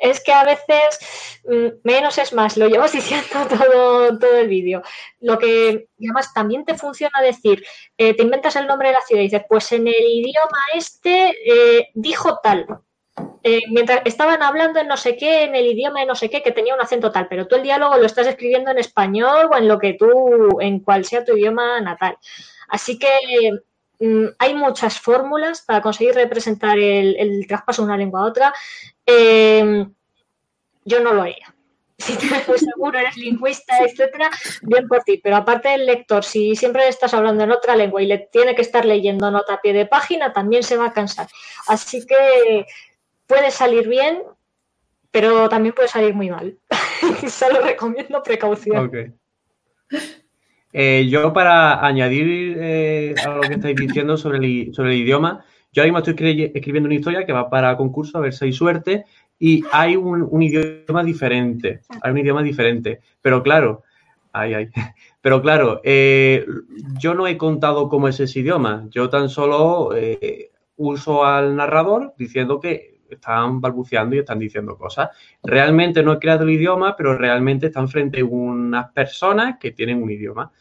es que a veces mm, menos es más, lo llevas diciendo todo, todo el vídeo. Lo que además también te funciona decir, eh, te inventas el nombre de la ciudad y dices, pues en el idioma este eh, dijo tal. Eh, mientras estaban hablando en no sé qué, en el idioma de no sé qué, que tenía un acento tal, pero tú el diálogo lo estás escribiendo en español o en lo que tú, en cual sea tu idioma natal. Así que hay muchas fórmulas para conseguir representar el, el, traspaso de una lengua a otra. Eh, yo no lo haría. Si tienes muy seguro, eres lingüista, etcétera, bien por ti. Pero aparte del lector, si siempre estás hablando en otra lengua y le tiene que estar leyendo nota a pie de página, también se va a cansar. Así que puede salir bien, pero también puede salir muy mal. Solo recomiendo precaución. Eh, yo para añadir eh, a lo que estáis diciendo sobre el, sobre el idioma, yo ahora mismo estoy escribiendo una historia que va para concurso, a ver si hay suerte, y hay un, idioma diferente, hay un idioma diferente, pero claro, ay, ay, pero claro, eh, yo no he contado cómo es ese idioma, yo tan solo eh, uso al narrador diciendo que están balbuceando y están diciendo cosas. Realmente no he creado el idioma, pero realmente están frente a unas personas que tienen un idioma.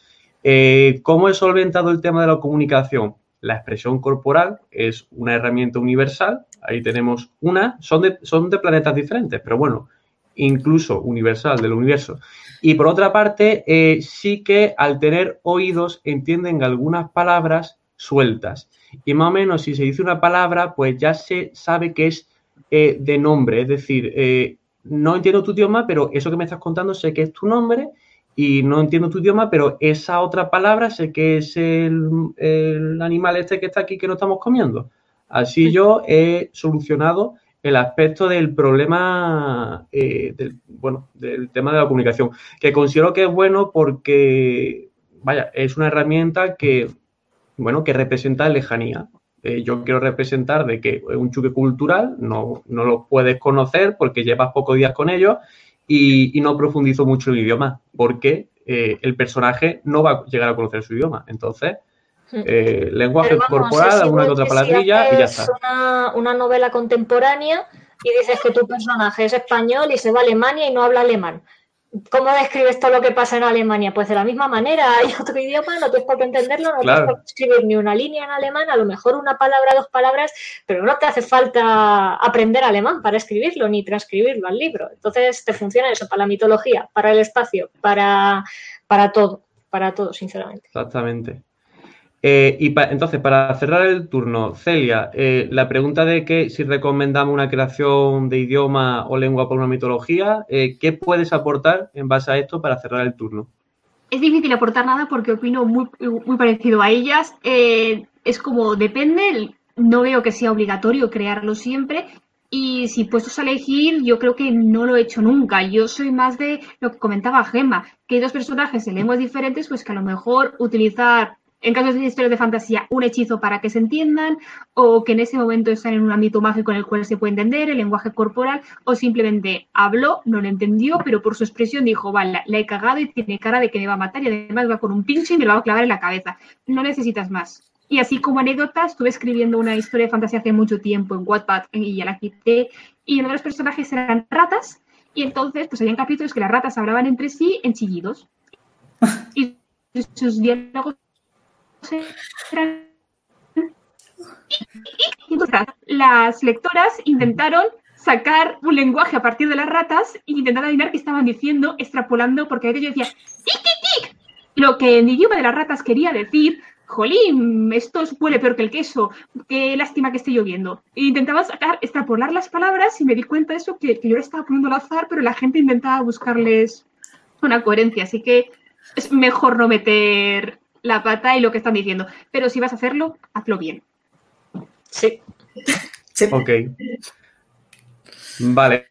Eh, ¿Cómo he solventado el tema de la comunicación? La expresión corporal es una herramienta universal. Ahí tenemos una. Son de, son de planetas diferentes, pero bueno, incluso universal del universo. Y por otra parte, eh, sí que al tener oídos entienden algunas palabras sueltas. Y más o menos si se dice una palabra, pues ya se sabe que es eh, de nombre. Es decir, eh, no entiendo tu idioma, pero eso que me estás contando sé que es tu nombre y no entiendo tu idioma, pero esa otra palabra sé que es el, animal este que está aquí que no estamos comiendo. Así yo he solucionado el aspecto del problema, eh, del, bueno, del tema de la comunicación, que considero que es bueno porque, vaya, es una herramienta que, bueno, que representa lejanía. Eh, yo quiero representar de que es un choque cultural, no, no lo puedes conocer porque llevas pocos días con ellos y, no profundizo mucho el idioma, porque eh, el personaje no va a llegar a conocer su idioma. Entonces, hmm. eh, lenguaje corporal, alguna que otra palabrilla y ya está. Una, una novela contemporánea y dices que tu personaje es español y se va a Alemania y no habla alemán. ¿Cómo describes todo lo que pasa en Alemania? Pues de la misma manera, hay otro idioma, no tienes por qué entenderlo, no tienes por qué escribir ni una línea en alemán, a lo mejor una palabra, dos palabras, pero no te hace falta aprender alemán para escribirlo ni transcribirlo al libro. Entonces te funciona eso para la mitología, para el espacio, para, para todo, para todo, sinceramente. Exactamente. Eh, y entonces, para cerrar el turno, Celia, eh, la pregunta de que si recomendamos una creación de idioma o lengua por una mitología, eh, ¿qué puedes aportar en base a esto para cerrar el turno? Es difícil aportar nada porque opino muy, muy parecido a ellas. es como depende, no veo que sea obligatorio crearlo siempre. Y si puestos a elegir, yo creo que no lo he hecho nunca. Yo soy más de lo que comentaba Gemma, que hay dos personajes en lenguas diferentes, pues que a lo mejor utilizar en casos de historias de fantasía, un hechizo para que se entiendan, o que en ese momento están en un ámbito mágico en el cual se puede entender el lenguaje corporal, o simplemente habló, no lo entendió, pero por su expresión dijo, vale, la he cagado y tiene cara de que me va a matar y además va con un pinche y me lo va a clavar en la cabeza. No necesitas más. Y así como anécdota, estuve escribiendo una historia de fantasía hace mucho tiempo en Wattpad y ya la quité, y uno de los personajes eran ratas, y entonces pues había capítulos que las ratas hablaban entre sí en chillidos. Y sus diálogos las lectoras intentaron sacar un lenguaje a partir de las ratas e intentar adivinar qué estaban diciendo, extrapolando, porque a veces yo decía tic, tic, tic, lo que en idioma de las ratas quería decir, jolín, esto huele peor que el queso, qué lástima que esté lloviendo. E sacar, extrapolar las palabras y me di cuenta de eso, que, que yo le estaba poniendo al azar, pero la gente intentaba buscarles una coherencia, así que es mejor no meter la pata y lo que están diciendo. Pero si vas a hacerlo, hazlo bien. Sí. Ok. Vale,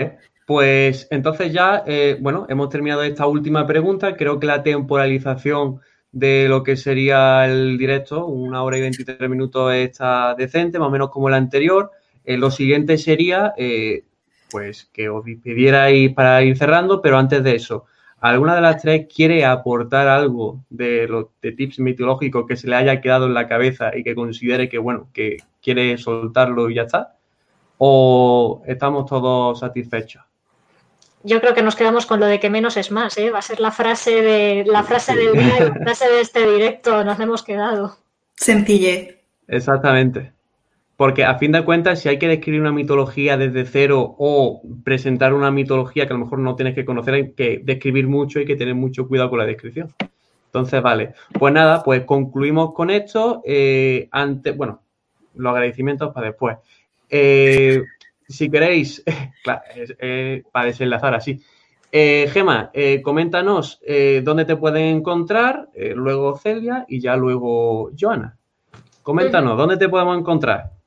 pues entonces ya, eh, bueno, hemos terminado esta última pregunta. Creo que la temporalización de lo que sería el directo, una hora y 23 minutos está decente, más o menos como la anterior. Eh, lo siguiente sería, eh, pues, que os pidierais para ir cerrando, pero antes de eso, ¿alguna de las tres quiere aportar algo de los de tips mitológicos que se le haya quedado en la cabeza y que considere que, bueno, que quiere soltarlo y ya está? ¿O estamos todos satisfechos? Yo creo que nos quedamos con lo de que menos es más, ¿eh? Va a ser la frase de la frase del día y la frase de este directo, nos hemos quedado. Sencille. Exactamente. Porque a fin de cuentas, si hay que describir una mitología desde cero o presentar una mitología que a lo mejor no tienes que conocer, hay que describir mucho y que tener mucho cuidado con la descripción. Entonces, vale. Pues nada, pues concluimos con esto. Eh, antes, bueno, los agradecimientos para después. Eh, si queréis, claro, para desenlazar así. Eh, Gema, eh, coméntanos dónde te pueden encontrar, luego Celia y ya luego Joana. Coméntanos, ¿dónde te podemos encontrar?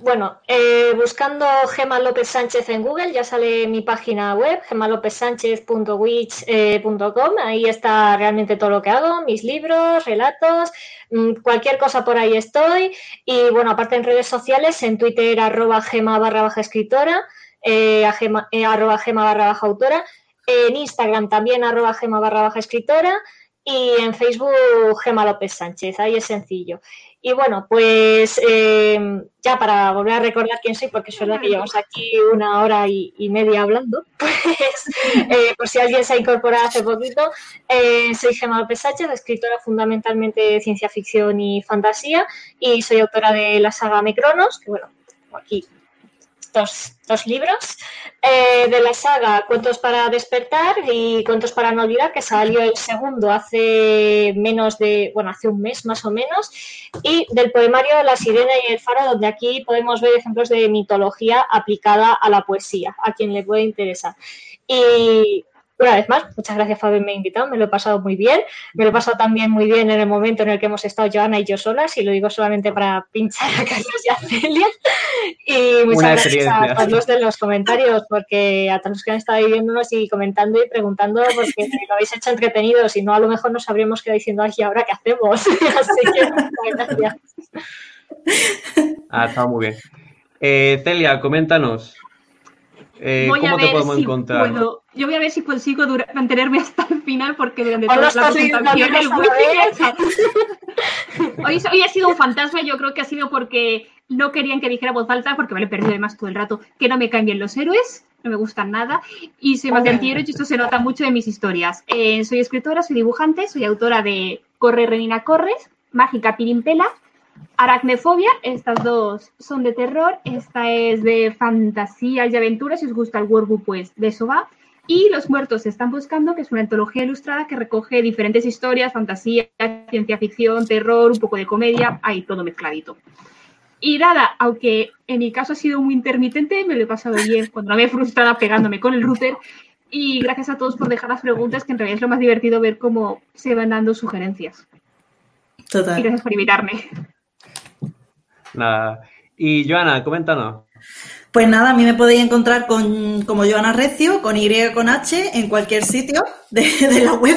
Bueno, eh, buscando Gema López Sánchez en Google ya sale mi página web, gemalopezsánchez.wix.com. Ahí está realmente todo lo que hago, mis libros, relatos, mm, cualquier cosa por ahí estoy. Y bueno, aparte en redes sociales, en Twitter arroba gema barra baja escritora, eh, gema, eh, arroba gema barra baja autora, en Instagram también arroba gema barra baja escritora y en Facebook Gema López Sánchez, ahí es sencillo. Y bueno, pues eh, ya para volver a recordar quién soy, porque es verdad que llevamos aquí una hora y, media hablando, pues eh, por si alguien se ha incorporado hace poquito, eh, soy Gemma López Sánchez, escritora fundamentalmente de ciencia ficción y fantasía, y soy autora de la saga Mecronos, que bueno, aquí dos, libros, eh, de la saga Cuentos para despertar y Cuentos para no olvidar, que salió el segundo hace menos de, bueno, hace un mes más o menos, y del poemario La sirena y el faro, donde aquí podemos ver ejemplos de mitología aplicada a la poesía, a quien le puede interesar. Y una vez más, muchas gracias por haberme invitado, me lo he pasado muy bien. Me lo he pasado también muy bien en el momento en el que hemos estado Joana y yo solas, y lo digo solamente para pinchar a Carlos y a Celia. Y muchas Una gracias a todos los de los comentarios, porque a todos los que han estado viéndonos y comentando y preguntando, porque lo habéis hecho entretenido, si no, a lo mejor nos habríamos quedado diciendo, ay, ¿y ahora qué hacemos? Así que muchas gracias. Ah, está muy bien. Eh, Celia, coméntanos. Eh, voy a ¿Cómo te ver podemos si encontrar? puedo. Yo voy a ver si consigo dura- mantenerme hasta el final porque durante toda la presentación el a wifi hoy, hoy ha sido un fantasma, yo creo que ha sido porque no querían que dijera voz alta porque me lo he perdido además todo el rato, que no me caen bien los héroes, no me gustan nada, y soy más de antihéroes y esto se nota mucho en mis historias. Eh, soy escritora, soy dibujante, soy autora de Corre, Renina, Corres, Mágica Pirimpela, Aracnefobia, estas dos son de terror, esta es de fantasías y aventuras, si os gusta el Warbook, pues de eso va. Y Los Muertos se están buscando, que es una antología ilustrada que recoge diferentes historias, fantasía, ciencia ficción, terror, un poco de comedia, ahí todo mezcladito. Y nada, aunque en mi caso ha sido muy intermitente, me lo he pasado bien cuando no me frustrada pegándome con el router. Y gracias a todos por dejar las preguntas, que en realidad es lo más divertido ver cómo se van dando sugerencias. Y Total. gracias por invitarme. Nada. Y Joana, coméntanos. Pues nada, a mí me podéis encontrar con, como Joana Recio, con Y con H, en cualquier sitio de, de la web.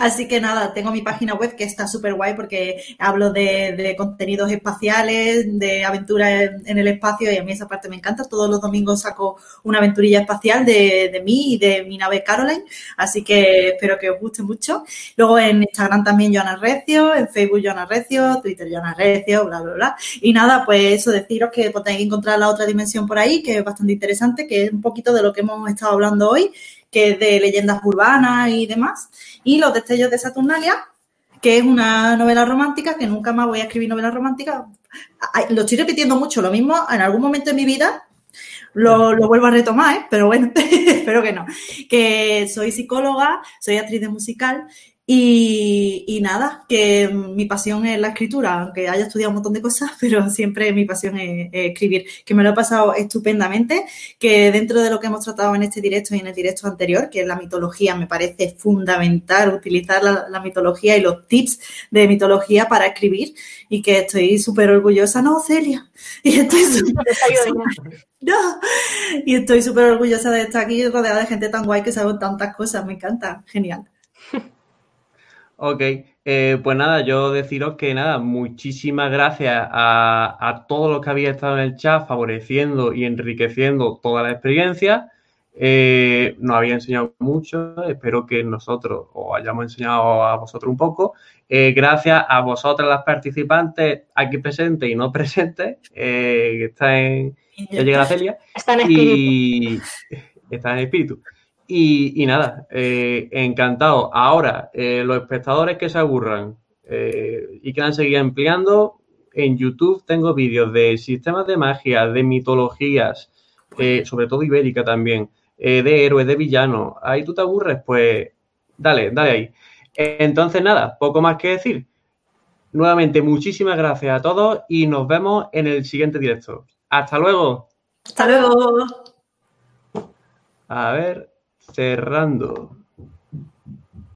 Así que nada, tengo mi página web que está súper guay porque hablo de, contenidos espaciales, de aventuras en, en el espacio y a mí esa parte me encanta. Todos los domingos saco una aventurilla espacial de, de mí y de mi nave Caroline. Así que espero que os guste mucho. Luego en Instagram también Joana Recio, en Facebook Joana Recio, Twitter Joana Recio, bla, bla, bla. Y nada, pues eso, deciros que podéis encontrar la otra dimensión por ahí, que es bastante interesante, que es un poquito de lo que hemos estado hablando hoy, que es de leyendas urbanas y demás. Y Los destellos de Saturnalia, que es una novela romántica, que nunca más voy a escribir novela romántica. Lo estoy repitiendo mucho, lo mismo en algún momento de mi vida lo, lo vuelvo a retomar, ¿eh? pero bueno, espero que no. Que soy psicóloga, soy actriz de musical Y, nada, que mi pasión es la escritura, aunque haya estudiado un montón de cosas, pero siempre mi pasión es, escribir, que me lo he pasado estupendamente, que dentro de lo que hemos tratado en este directo y en el directo anterior, que es la mitología, me parece fundamental utilizar la, mitología y los tips de mitología para escribir y que estoy súper orgullosa, no, Celia, y estoy súper no, y estoy súper orgullosa de estar aquí rodeada de gente tan guay que sabe tantas cosas, me encanta, genial. Ok, eh, pues nada, yo deciros que nada, muchísimas gracias a, todos los que habéis estado en el chat favoreciendo y enriqueciendo toda la experiencia. Eh, nos había enseñado mucho, espero que nosotros os hayamos enseñado a vosotros un poco. Eh, gracias a vosotras las participantes aquí presentes y no presentes, que están en... Ya llega la Celia. Están en espíritu. Y, están en espíritu. Y, nada, eh, encantado. Ahora, eh, los espectadores que se aburran eh, y quieran seguir empleando, en YouTube tengo vídeos de sistemas de magia, de mitologías, sobre todo ibérica también, de héroes, de villanos. Ahí tú te aburres, pues dale, dale ahí. Entonces, nada, poco más que decir. Nuevamente, muchísimas gracias a todos y nos vemos en el siguiente directo. Hasta luego. Hasta luego. A ver cerrando